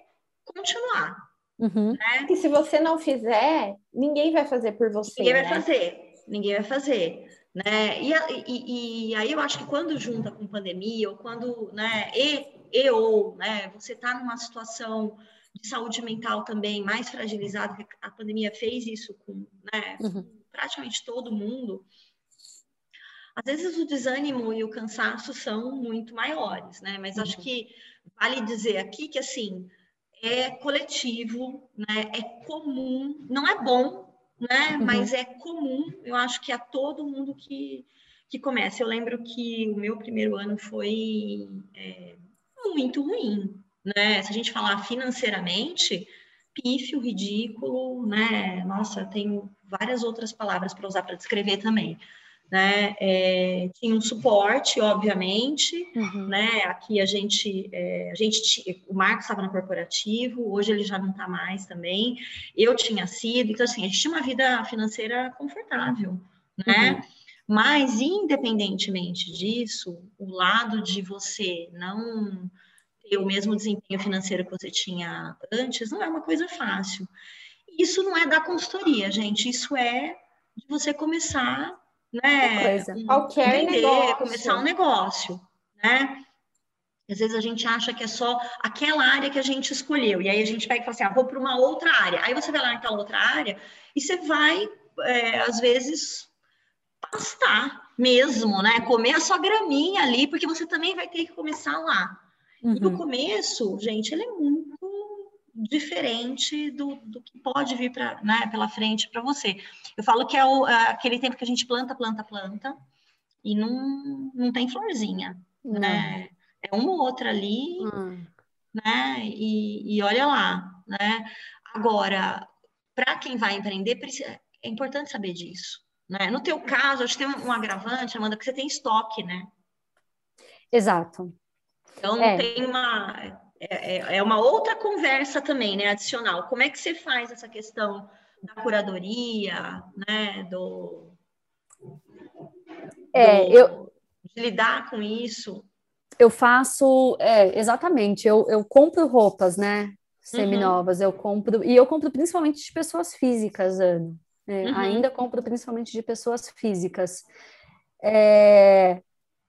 continuar. Uhum. Né? E se você não fizer, ninguém vai fazer por você. Ninguém né? vai fazer, ninguém vai fazer. Né? E, e, e, aí eu acho que quando junta com pandemia, ou quando, né, e, e ou, né, você está numa situação de saúde mental também mais fragilizada, que a pandemia fez isso com né, uhum. praticamente todo mundo, às vezes o desânimo e o cansaço são muito maiores, né? Mas uhum. acho que vale dizer aqui que assim é coletivo, né? É comum, não é bom, né? Uhum. Mas é comum, eu acho que a todo mundo que, que começa. Eu lembro que o meu primeiro ano foi é, muito ruim, né? Se a gente falar financeiramente, pífio, ridículo, né? Nossa, tenho várias outras palavras para usar para descrever também né? É, tinha um suporte, obviamente, uhum. né? Aqui a gente, é, a gente, o Marcos estava no corporativo, hoje ele já não está mais também. Eu tinha sido, então assim, a gente tinha uma vida financeira confortável, né? Uhum. Mas independentemente disso, o lado de você não ter o mesmo desempenho financeiro que você tinha antes não é uma coisa fácil. Isso não é da consultoria, gente. Isso é de você começar né? Qualquer vender, negócio. começar um negócio, né? Às vezes a gente acha que é só aquela área que a gente escolheu, e aí a gente pega e fala assim, ah, vou para uma outra área. Aí você vai lá naquela outra área e você vai, é, às vezes, pastar mesmo, né? Comer a sua graminha ali, porque você também vai ter que começar lá. Uhum. E no uhum. começo, gente, ele é muito diferente do, do que pode vir pra, né, pela frente para você. Eu falo que é, o, é, aquele tempo que a gente planta, planta, planta e não, não tem florzinha, uhum. né? É uma ou outra ali, uhum. né? E, e olha lá, né? Agora, para quem vai empreender, é importante saber disso. Né? No teu caso, acho que tem um agravante, Amanda, que você tem estoque, né? Exato. Então, é. tem uma é, é, é uma outra conversa também, né, adicional. Como é que você faz essa questão da curadoria, né, do, é, do, eu de lidar com isso? Eu faço, é, exatamente, eu, eu compro roupas, né, seminovas, uhum. eu compro, e eu compro principalmente de pessoas físicas, Ana, né, uhum. ainda compro principalmente de pessoas físicas. É,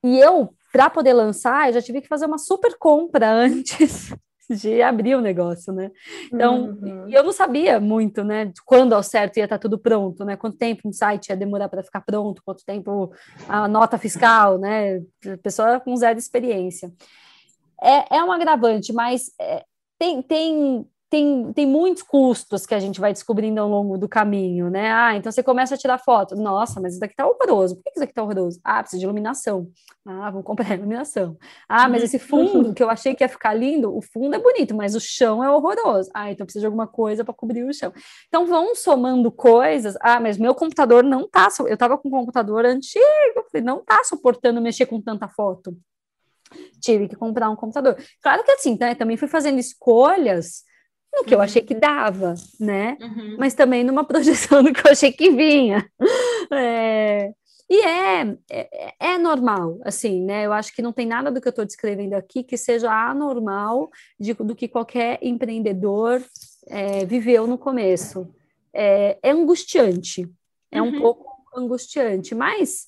e eu para poder lançar, eu já tive que fazer uma super compra antes de abrir o negócio, né? Então, uhum. eu não sabia muito, né, quando ao certo ia estar tudo pronto, né? Quanto tempo um site ia demorar para ficar pronto, quanto tempo a nota fiscal, né? Pessoa com zero experiência. É, é um agravante, mas é, tem, tem tem, tem muitos custos que a gente vai descobrindo ao longo do caminho, né? Ah, então você começa a tirar foto. Nossa, mas isso daqui tá horroroso. Por que isso aqui tá horroroso? Ah, precisa de iluminação. Ah, vou comprar iluminação. Ah, mas esse fundo que eu achei que ia ficar lindo, o fundo é bonito, mas o chão é horroroso. Ah, então precisa de alguma coisa para cobrir o chão. Então vão somando coisas. Ah, mas meu computador não tá. Eu tava com um computador antigo, não tá suportando mexer com tanta foto. Tive que comprar um computador. Claro que assim, né, também fui fazendo escolhas no que eu achei que dava, né? Uhum. Mas também numa projeção do que eu achei que vinha. É, e é, é, é, normal, assim, né? Eu acho que não tem nada do que eu estou descrevendo aqui que seja anormal de, do que qualquer empreendedor é, viveu no começo. É, é angustiante, é uhum. um pouco angustiante, mas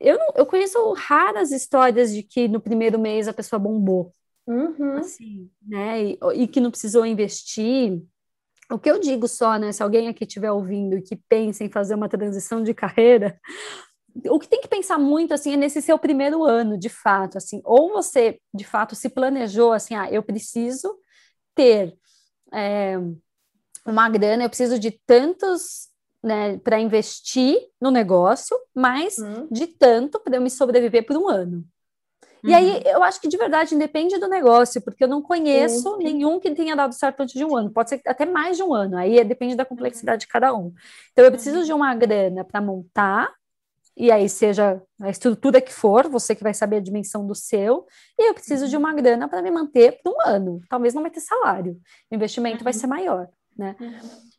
eu, não, eu conheço raras histórias de que no primeiro mês a pessoa bombou uhum. assim, né? E, e, que não precisou investir. O que eu digo só, né? Se alguém aqui estiver ouvindo e que pensa em fazer uma transição de carreira, o que tem que pensar muito assim é nesse seu primeiro ano, de fato, assim, ou você de fato se planejou assim, ah, eu preciso ter é, uma grana, eu preciso de tantos né, para investir no negócio, mas hum. de tanto para eu me sobreviver por um ano. E aí, uhum. eu acho que de verdade depende do negócio, porque eu não conheço nenhum que tenha dado certo antes de um ano. Pode ser até mais de um ano, aí depende da complexidade de cada um. Então, eu preciso uhum. de uma grana para montar, e aí seja a estrutura que for, você que vai saber a dimensão do seu, e eu preciso de uhum. uma grana para me manter por um ano. Talvez não vai ter salário, o investimento uhum. vai ser maior, né? Uhum.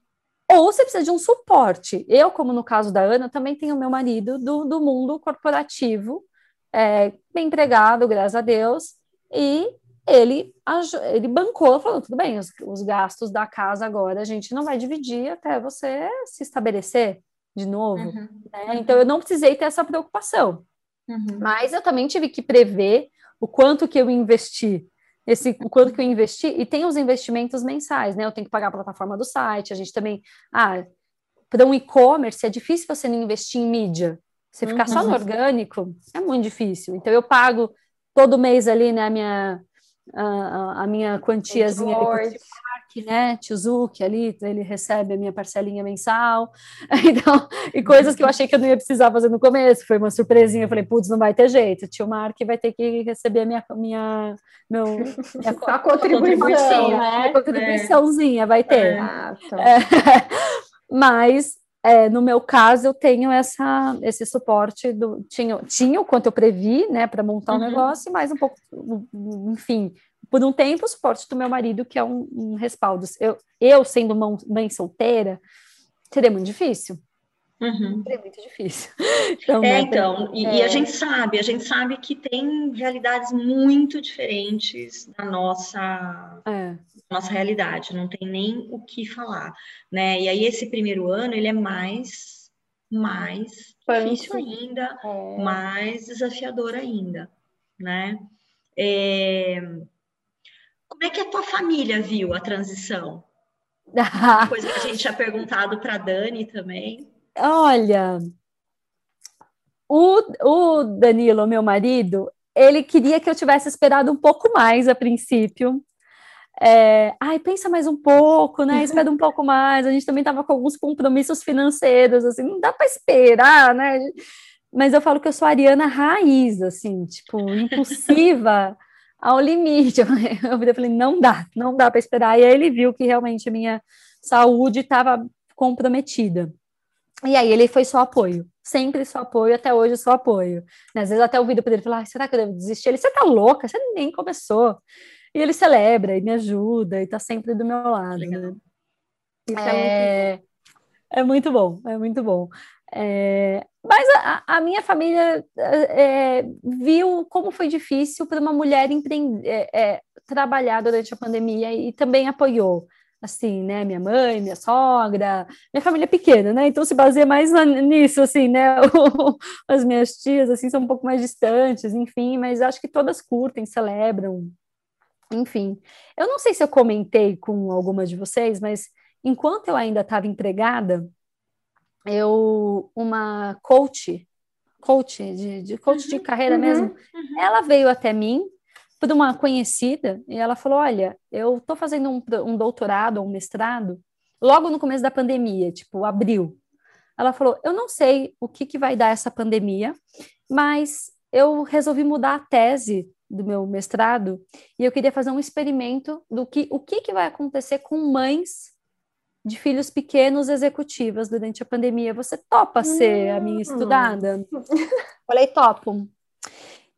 Ou você precisa de um suporte. Eu, como no caso da Ana, também tenho meu marido do, do mundo corporativo, é, bem empregado, graças a Deus, e ele, ele bancou, falou, tudo bem, os, os gastos da casa agora a gente não vai dividir até você se estabelecer de novo. Uhum. Né? Então, eu não precisei ter essa preocupação. Uhum. Mas eu também tive que prever o quanto que eu investi esse o quanto que eu investi, e tem os investimentos mensais, né? Eu tenho que pagar a plataforma do site, a gente também. Ah, para um e-commerce é difícil você não investir em mídia. Você ficar uhum. só no uhum. orgânico é muito difícil. Então eu pago todo mês ali, né, a minha, a, a minha quantiazinha ali né? Tizuki ali, ele recebe a minha parcelinha mensal. Então, e coisas que eu achei que eu não ia precisar fazer no começo, foi uma surpresinha. Eu falei, putz, não vai ter jeito. Tio Mark vai ter que receber a minha, minha, meu, minha a contribuição, né? A contribuiçãozinha, vai ter. É. Mas é, no meu caso, eu tenho essa, esse suporte do. Tinha, tinha o quanto eu previ, né, para montar o uhum. um negócio, mais um pouco, enfim, por um tempo, o suporte do meu marido, que é um, um respaldo. Eu, eu, sendo mãe solteira, seria muito difícil. Uhum. Seria muito difícil. Então, é, né, então, e, é... e, a gente sabe, a gente sabe que tem realidades muito diferentes da nossa, é. nossa realidade, não tem nem o que falar, né? E aí esse primeiro ano, ele é mais, mais difícil ainda, é. mais desafiador ainda, né? É, como é que a tua família viu a transição? Coisa que a gente tinha perguntado para Dani também. Olha, o, o Danilo, meu marido, ele queria que eu tivesse esperado um pouco mais a princípio. É, ai, pensa mais um pouco, né? Espera um pouco mais. A gente também estava com alguns compromissos financeiros, assim, não dá para esperar, né? Mas eu falo que eu sou ariana raiz, assim, tipo, impulsiva ao limite. Eu falei, não dá, não dá para esperar. E aí ele viu que realmente minha saúde estava comprometida. E aí ele foi só apoio, sempre só apoio, até hoje só apoio. Né? Às vezes até o vídeo para ele falar, ah, será que eu devo desistir? Ele, você tá louca, você nem começou. E ele celebra e me ajuda e tá sempre do meu lado. Né? É, é, muito bom, é muito bom. É, mas a, a, minha família é, viu como foi difícil para uma mulher empreender, é, é, trabalhar durante a pandemia e também apoiou. Assim, né? Minha mãe, minha sogra, minha família é pequena, né? Então se baseia mais nisso, assim, né? As minhas tias, assim, são um pouco mais distantes, enfim, mas acho que todas curtem, celebram, enfim. Eu não sei se eu comentei com alguma de vocês, mas enquanto eu ainda estava empregada, eu uma coach, coach de, de coach uhum, de carreira uhum, mesmo, uhum. ela veio até mim por uma conhecida e ela falou: Olha, eu estou fazendo um, um doutorado, um mestrado, logo no começo da pandemia, tipo abril. Ela falou: Eu não sei o que, que vai dar essa pandemia, mas eu resolvi mudar a tese do meu mestrado e eu queria fazer um experimento do que o que, que vai acontecer com mães de filhos pequenos executivas durante a pandemia. Você topa ser a minha hum. estudada? Falei, topo.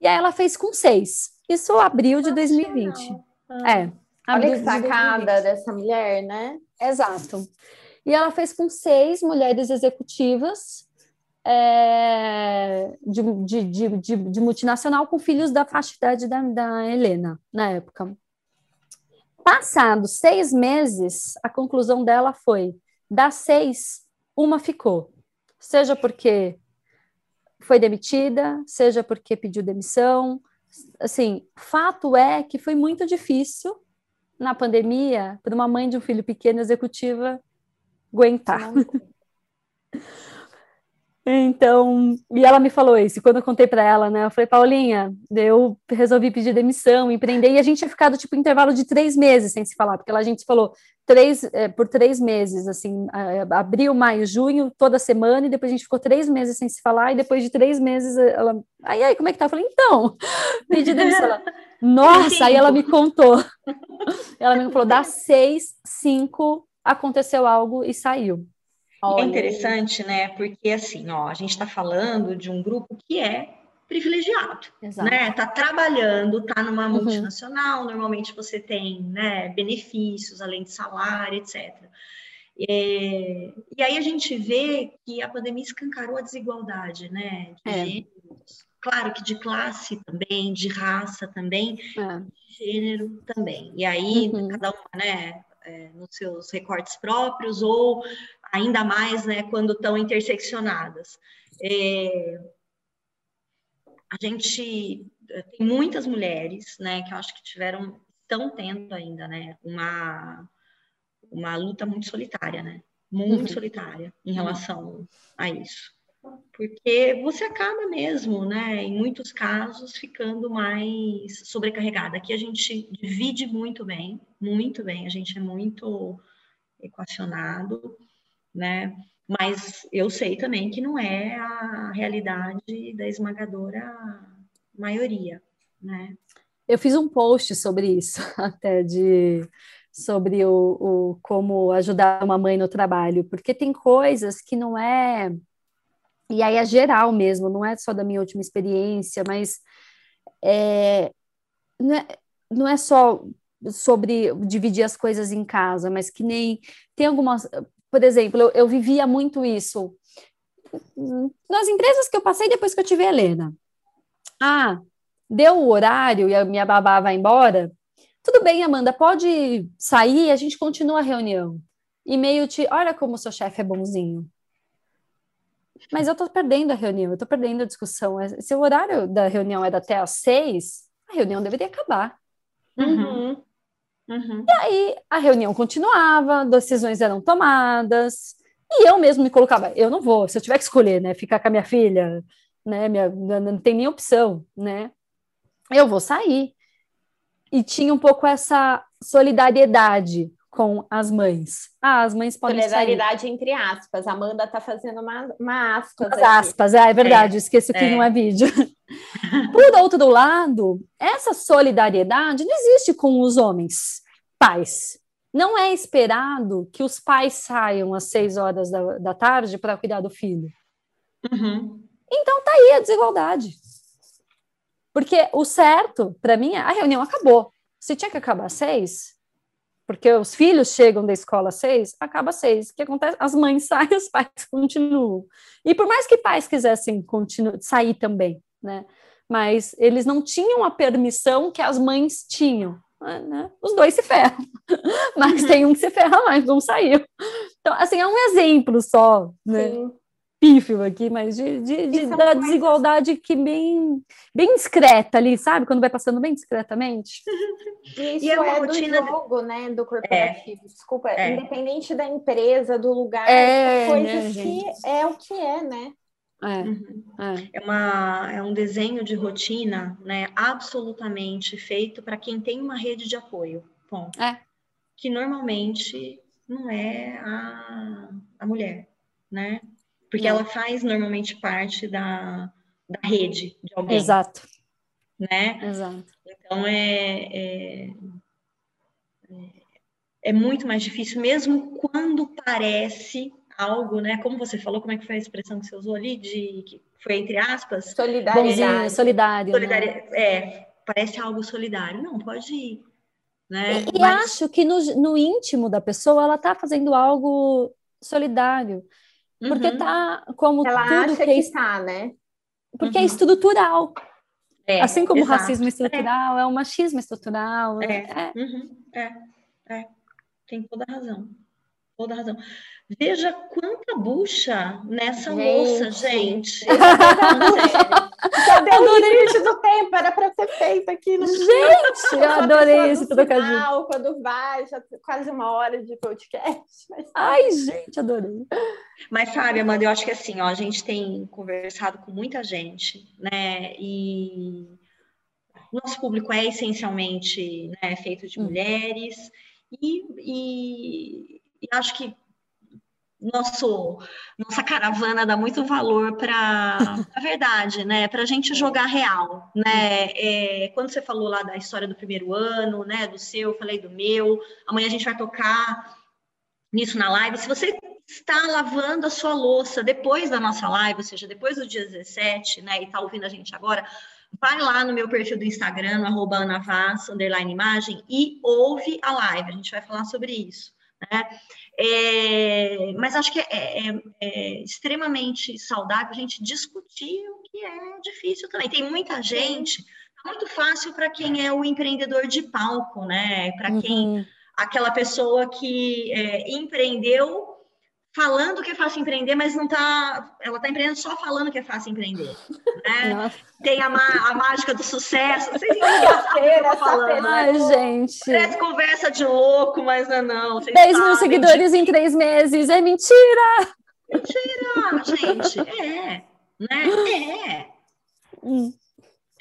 E aí ela fez com seis. Isso abril de 2020. Ah. É. Olha que sacada de dessa mulher, né? Exato. E ela fez com seis mulheres executivas é, de, de, de, de, multinacional com filhos da faixa idade da, da Helena, na época. Passados seis meses, a conclusão dela foi: das seis, uma ficou. Seja porque foi demitida, seja porque pediu demissão, assim, fato é que foi muito difícil na pandemia para uma mãe de um filho pequeno executiva aguentar. Então, e ela me falou isso, e quando eu contei para ela, né, eu falei, Paulinha, eu resolvi pedir demissão, empreender, e a gente tinha ficado, tipo, intervalo de três meses sem se falar, porque a gente falou três, é, por três meses, assim, abril, maio, junho, toda semana, e depois a gente ficou três meses sem se falar, e depois de três meses, ela, aí, aí, como é que tá? Eu falei, então, pedi demissão, ela, nossa, aí ela me contou, ela me falou, das seis, cinco, aconteceu algo e saiu. Olha. É interessante, né? Porque assim, ó, a gente está falando de um grupo que é privilegiado, Exato. né? Tá trabalhando, tá numa uhum. multinacional, normalmente você tem, né, benefícios além de salário, etc. É, e aí a gente vê que a pandemia escancarou a desigualdade, né? De é. gêneros, claro que de classe também, de raça também, é. de gênero também. E aí uhum. cada uma, né? É, nos seus recortes próprios ou ainda mais né, quando estão interseccionadas. É, a gente eh, tem muitas mulheres, né, que eu acho que tiveram, estão tendo ainda, né, uma, uma luta muito solitária, né, muito uhum. solitária em relação a isso. Porque você acaba mesmo, né, em muitos casos, ficando mais sobrecarregada. Aqui a gente divide muito bem, muito bem, a gente é muito equacionado né? Mas eu sei também que não é a realidade da esmagadora maioria, né? Eu fiz um post sobre isso, até de sobre o, o como ajudar uma mãe no trabalho, porque tem coisas que não é e aí é geral mesmo, não é só da minha última experiência, mas é, não, é, não é só sobre dividir as coisas em casa, mas que nem tem algumas, por exemplo, eu, eu vivia muito isso nas empresas que eu passei depois que eu tive a Helena. Ah, deu o horário e a minha babá vai embora. Tudo bem, Amanda, pode sair, a gente continua a reunião. E meio te, olha como o seu chefe é bonzinho. Mas eu tô perdendo a reunião, eu tô perdendo a discussão. Se o horário da reunião é até às seis, a reunião deveria acabar. Uhum. Uhum. E aí a reunião continuava, decisões eram tomadas, e eu mesmo me colocava, eu não vou, se eu tiver que escolher, né, ficar com a minha filha, né, minha, não tem nem opção, né, eu vou sair. E tinha um pouco essa solidariedade com as mães. Ah, as mães podem Solidariedade sair. entre aspas. A Amanda tá fazendo uma, uma aspas. As aspas, é, é verdade, é, esqueço que é. não é vídeo. Por outro lado, essa solidariedade não existe com os homens, pais. Não é esperado que os pais saiam às seis horas da, da tarde para cuidar do filho. Uhum. Então tá aí a desigualdade. Porque o certo, para mim, é a reunião acabou. Se tinha que acabar às seis, porque os filhos chegam da escola às seis, acaba às seis. O que acontece? As mães saem, os pais continuam. E por mais que pais quisessem continuar, sair também, né? Mas eles não tinham a permissão que as mães tinham. Né? Os dois se ferram, mas uhum. tem um que se ferra mais, não saiu. Então, assim, é um exemplo só, né? Sim pífio aqui, mas de, de, de da desigualdade que bem, bem discreta ali, sabe? Quando vai passando bem discretamente. Isso e é, é do jogo, né? Do corporativo. É. Desculpa, é. independente da empresa, do lugar, é, coisas né, que é o que é, né? É. Uhum. É. é. uma, é um desenho de rotina, né? Absolutamente feito para quem tem uma rede de apoio. Ponto. É. Que normalmente não é a, a mulher, né? Porque ela faz normalmente parte da, da rede de alguém. Exato. Né? Exato. Então é, é, é muito mais difícil, mesmo quando parece algo, né? Como você falou, como é que foi a expressão que você usou ali? De que foi entre aspas? Solidariedade. solidário. solidário né? É, parece algo solidário. Não, pode ir. Né? E, Mas... acho que no, no íntimo da pessoa ela está fazendo algo solidário. Porque uhum. tá como Ela tudo acha que, é, tá, né? Porque é uhum. é estrutural. É, assim como exato. o racismo estrutural, é. é o machismo estrutural. É. É. Uhum. é, é, tem toda razão. Toda razão. Veja quanta bucha nessa gente. louça, gente. Deu o limite do tempo, era para ser feito. aqui no Gente, eu adorei esse trocadilho. Quando vai, já quase uma hora de podcast. Mas... Ai, gente, adorei. Mas sabe, Amanda, eu acho que assim, ó, a gente tem conversado com muita gente, né? E nosso público é essencialmente né, feito de hum. mulheres, e, e, e acho que nosso, nossa caravana dá muito valor para a verdade, né? Para a gente é. jogar real, né? É, quando você falou lá da história do primeiro ano, né? Do seu, eu falei do meu. Amanhã a gente vai tocar nisso na live. Se você está lavando a sua louça depois da nossa live, ou seja, depois do dia 17, né? E está ouvindo a gente agora, vai lá no meu perfil do Instagram, no arroba anavaz, imagem, e ouve a live. A gente vai falar sobre isso. Né? É, mas acho que é, é, é, extremamente saudável a gente discutir o que é difícil também. Tem muita gente, é muito fácil para quem é o empreendedor de palco, né? Para quem uhum. aquela pessoa que é, empreendeu falando que é fácil empreender, mas não tá. Ela tá empreendendo só falando que é fácil empreender. Né? Tem a, a, mágica do sucesso. Vocês entendem falando? Ai, gente. Parece conversa de louco, mas não. É não 10 mil seguidores de... em três meses. É mentira! Mentira, gente. É. Né? É. Hum.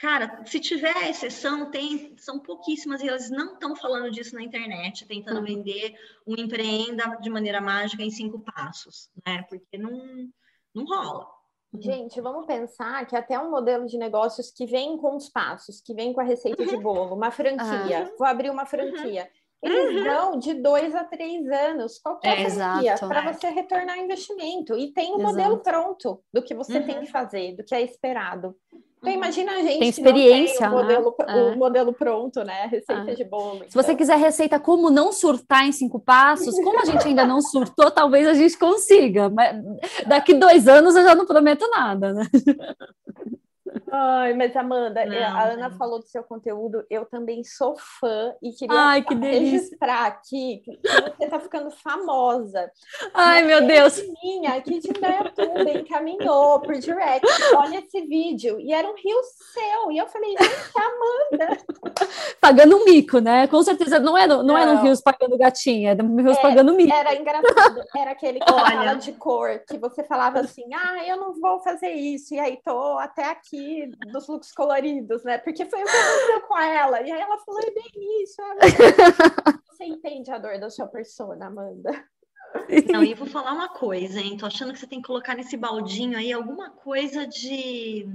Cara, se tiver exceção, tem, são pouquíssimas e elas não estão falando disso na internet, tentando uhum. vender um empreenda de maneira mágica em cinco passos, né? Porque não, não rola. Uhum. Gente, vamos pensar que até um modelo de negócios que vem com os passos, que vem com a receita uhum. de bolo, uma franquia, uhum. vou abrir uma franquia. Uhum. Eles uhum. dão de dois a três anos, qualquer é, franquia, para você retornar investimento. E tem um exato. modelo pronto do que você tem que fazer, do que é esperado. Então, imagina a gente tem experiência, tem o, modelo, né? o é. modelo pronto, né? Receita é. de bolo. Se então. você quiser receita como não surtar em cinco passos, como a gente ainda não surtou, talvez a gente consiga. Mas daqui dois anos eu já não prometo nada, né? Ai, mas Amanda, não, a Ana não. falou do seu conteúdo, eu também sou fã e queria Ai, que registrar aqui que você está ficando famosa. Ai, meu Deus! Minha aqui de Indaiatuba encaminhou por direct, olha esse vídeo, e era um rio seu, e eu falei, gente, Amanda! Pagando um mico, né? Com certeza, não é não, não era um rios pagando gatinha, era um rios é, pagando mico. Era engraçado, era aquele que fala de cor, que você falava assim, ah, eu não vou fazer isso, e aí tô até aqui dos looks coloridos, né? Porque foi o que aconteceu com ela. E aí ela falou, é bem isso. Você entende a dor da sua persona, Amanda. Não, e vou falar uma coisa, hein? Tô achando que você tem que colocar nesse baldinho aí alguma coisa de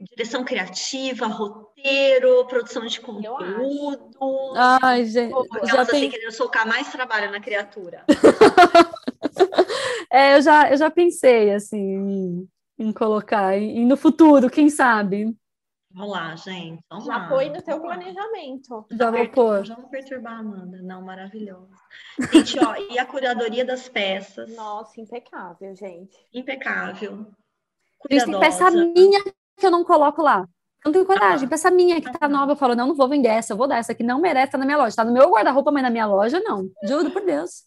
direção criativa, roteiro, produção de conteúdo. Ai, gente. já tem... assim, querendo socar mais trabalho na criatura. é, eu já, eu já pensei, assim, em colocar. E, no futuro, quem sabe? Vamos lá, gente. Vamos já lá. foi no teu planejamento. Já vou pôr. Já vou perturbar a Amanda. Não, maravilhoso. Gente, ó, e a curadoria das peças? Nossa, impecável, gente. Impecável. Gente, tem peça minha que eu não coloco lá. Não tenho coragem. Ah. Peça minha que tá nova, eu falo, não, não vou vender essa, eu vou dar essa que não merece, tá na minha loja. Tá no meu guarda-roupa, mas na minha loja, não. Juro por Deus.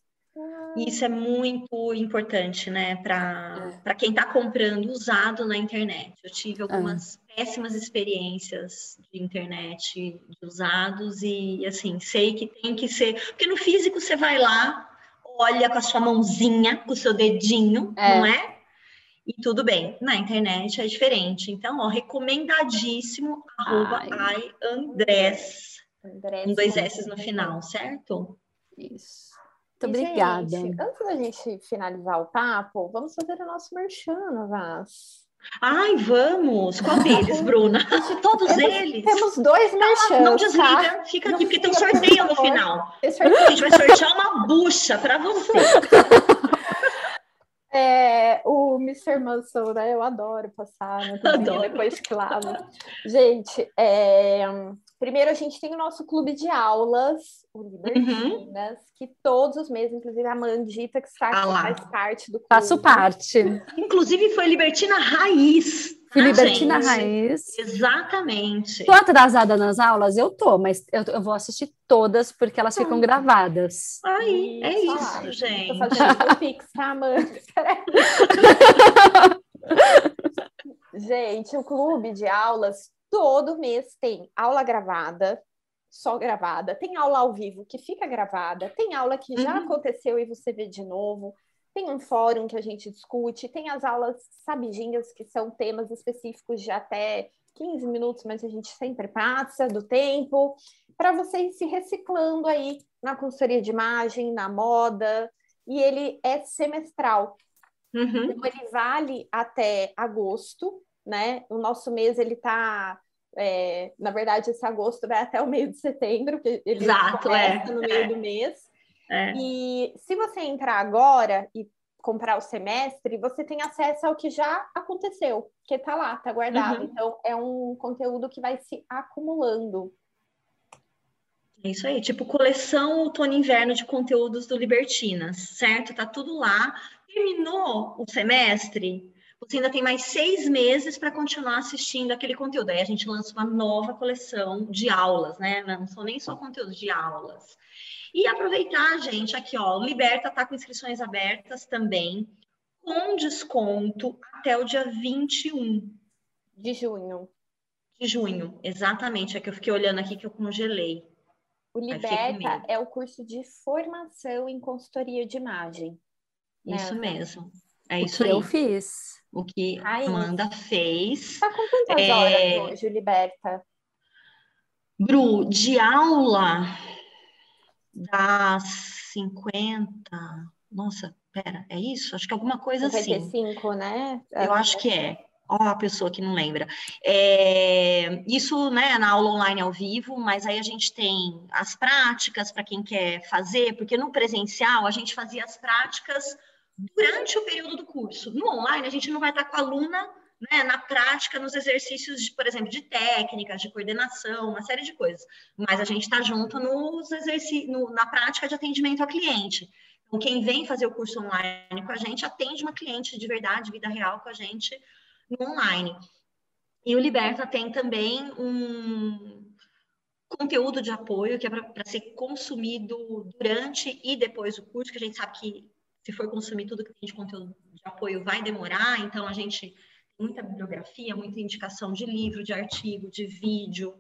Isso é muito importante, né, para é. quem está comprando usado na internet. Eu tive é. algumas é. péssimas experiências de internet de usados e, assim, sei que tem que ser. Porque no físico você vai lá, olha com a sua mãozinha, com o seu dedinho, é. não é? E tudo bem. Na internet é diferente. Então, ó, recomendadíssimo, arroba Andrés. Com dois S no final, certo? Isso. Muito obrigada. Gente, antes da gente finalizar o papo, vamos fazer o nosso merchan, Vaz. Ai, vamos! Qual deles, Bruna? Todos temos, eles. Temos dois merchans. Não, não desliga, tá? fica aqui, não porque tem um sorteio no final. A gente vai sortear uma bucha para você. É, o Mr. Muscle, né? Eu adoro passar né? depois que lavo. Gente, é, Primeiro, a gente tem o nosso clube de aulas, o Libertinas, uhum. que todos os meses, inclusive a Mandita, que faz, ah faz parte do clube. Faço parte. Inclusive, foi Libertina Raiz. Fui ah, Libertina gente. Raiz. Exatamente. Tô atrasada nas aulas? Eu tô, mas eu, eu vou assistir todas porque elas ficam gravadas. Aí, é isso, gente. Tô fazendo o Pix, tá, Amanda? gente, o clube de aulas todo mês tem aula gravada, só gravada, tem aula ao vivo que fica gravada, tem aula que já uhum. aconteceu e você vê de novo, tem um fórum que a gente discute, tem as aulas sabidinhas, que são temas específicos de até 15 minutos, mas a gente sempre passa do tempo, para você ir se reciclando aí na consultoria de imagem, na moda, e ele é semestral. Uhum. Então, ele vale até agosto, né? O nosso mês, ele tá... É, na verdade, esse agosto vai até o meio de setembro, que ele Exato, é. no meio é. do mês. É. E se você entrar agora e comprar o semestre, você tem acesso ao que já aconteceu, que está lá, está guardado. Uhum. Então, é um conteúdo que vai se acumulando. É isso aí, tipo coleção outono inverno de conteúdos do Libertinas, certo? Tá tudo lá. Terminou o semestre, você ainda tem mais seis meses para continuar assistindo aquele conteúdo. Aí a gente lança uma nova coleção de aulas, né? Não são nem só conteúdos de aulas. E aproveitar, gente, aqui, ó, o Liberta tá com inscrições abertas também, com desconto até o dia 21 de junho. De junho, exatamente. É que eu fiquei olhando aqui que eu congelei. O Liberta é o curso de formação em consultoria de imagem. Isso né? mesmo. É o isso aí. eu fiz. O que a Amanda fez. Tá com quantas é... horas hoje, Liberta? Bru, de aula dá 50. Nossa, pera, é isso? Acho que alguma coisa 55, assim. né? Eu acho que é. Ó, a pessoa que não lembra. É, isso, né, na aula online ao vivo, mas aí a gente tem as práticas para quem quer fazer, porque no presencial a gente fazia as práticas durante o período do curso. No online, a gente não vai estar com a aluna né, na prática, nos exercícios, de, por exemplo, de técnicas, de coordenação, uma série de coisas. Mas a gente está junto nos exercícios, no, na prática de atendimento ao cliente. Então, quem vem fazer o curso online com a gente atende uma cliente de verdade, vida real com a gente no online. E o Liberta tem também um conteúdo de apoio que é para ser consumido durante e depois do curso, que a gente sabe que se for consumir tudo que tem de conteúdo de apoio vai demorar, então a gente muita bibliografia, muita indicação de livro, de artigo, de vídeo,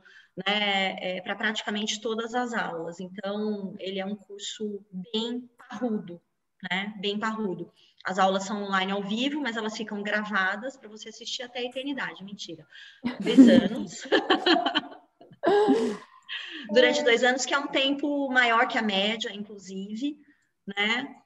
né, é, para praticamente todas as aulas. Então, ele é um curso bem parrudo, né, bem parrudo. As aulas são online ao vivo, mas elas ficam gravadas para você assistir até a eternidade. Mentira. Dois anos. Durante dois anos, que é um tempo maior que a média, inclusive, né?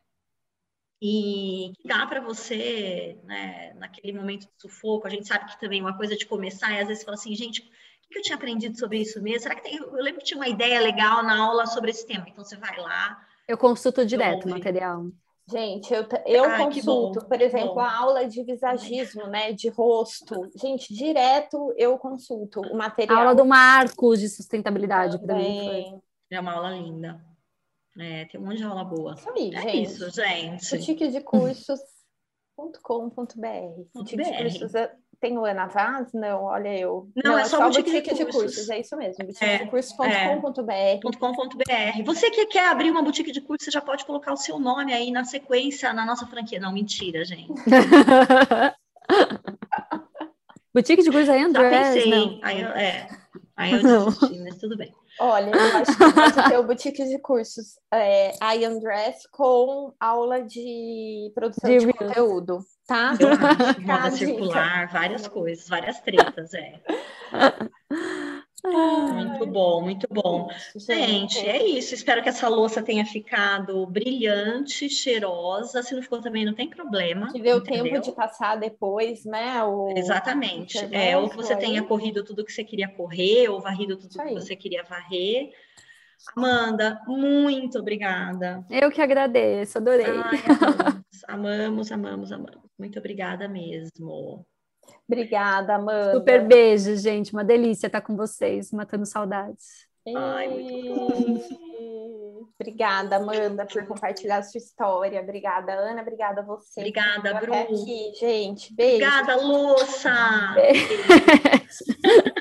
E que dá para você, né, naquele momento de sufoco, a gente sabe que também uma coisa de começar, e às vezes fala assim, gente, o que eu tinha aprendido sobre isso mesmo? Será que tem... Eu lembro que tinha uma ideia legal na aula sobre esse tema, então você vai lá. Eu consulto direto o material. Gente, eu, eu Ai, consulto, por exemplo, bom. a aula de visagismo, né, de rosto. Gente, direto eu consulto o material. A aula do Marcos de sustentabilidade para mim. É uma aula linda. É, tem um monte de aula boa. Isso aí, é gente. isso, gente. Boutique de cursos.com.br. Boutique de cursos tem o Ana Vaz? Não, olha eu. Não, Não é, é só, só boutique, boutique de, cursos. de, cursos. É isso mesmo. Boutiquedecursos.com.br. É, é. Você que quer abrir uma boutique de cursos, você já pode colocar o seu nome aí na sequência, na nossa franquia. Não, mentira, gente. boutique de cursos aí, André? Já pensei. Não. Aí é. Aí eu desisti, mas tudo bem. Olha, eu acho que pode ter o boutique de cursos é, I Am Dress com aula de produção de, de conteúdo, tá? Moda circular, várias coisas, várias tretas, é. Muito bom, muito bom. Gente, é isso. Espero que essa louça tenha ficado brilhante, cheirosa. Se não ficou também, não tem problema. Que deu entendeu? tempo de passar depois, né? O... Exatamente. É, ou que você tenha corrido tudo que você queria correr, ou varrido tudo que você queria varrer. Amanda, muito obrigada. Eu que agradeço, adorei. Ai, amamos, amamos, amamos. Muito obrigada mesmo. Obrigada, Amanda. Super beijo, gente. Uma delícia estar com vocês, matando saudades. Ai, Obrigada, Amanda, por compartilhar a sua história. Obrigada, Ana. Obrigada a você. Obrigada, Bru. aqui, gente. Beijo. Obrigada, Louça. Beijo.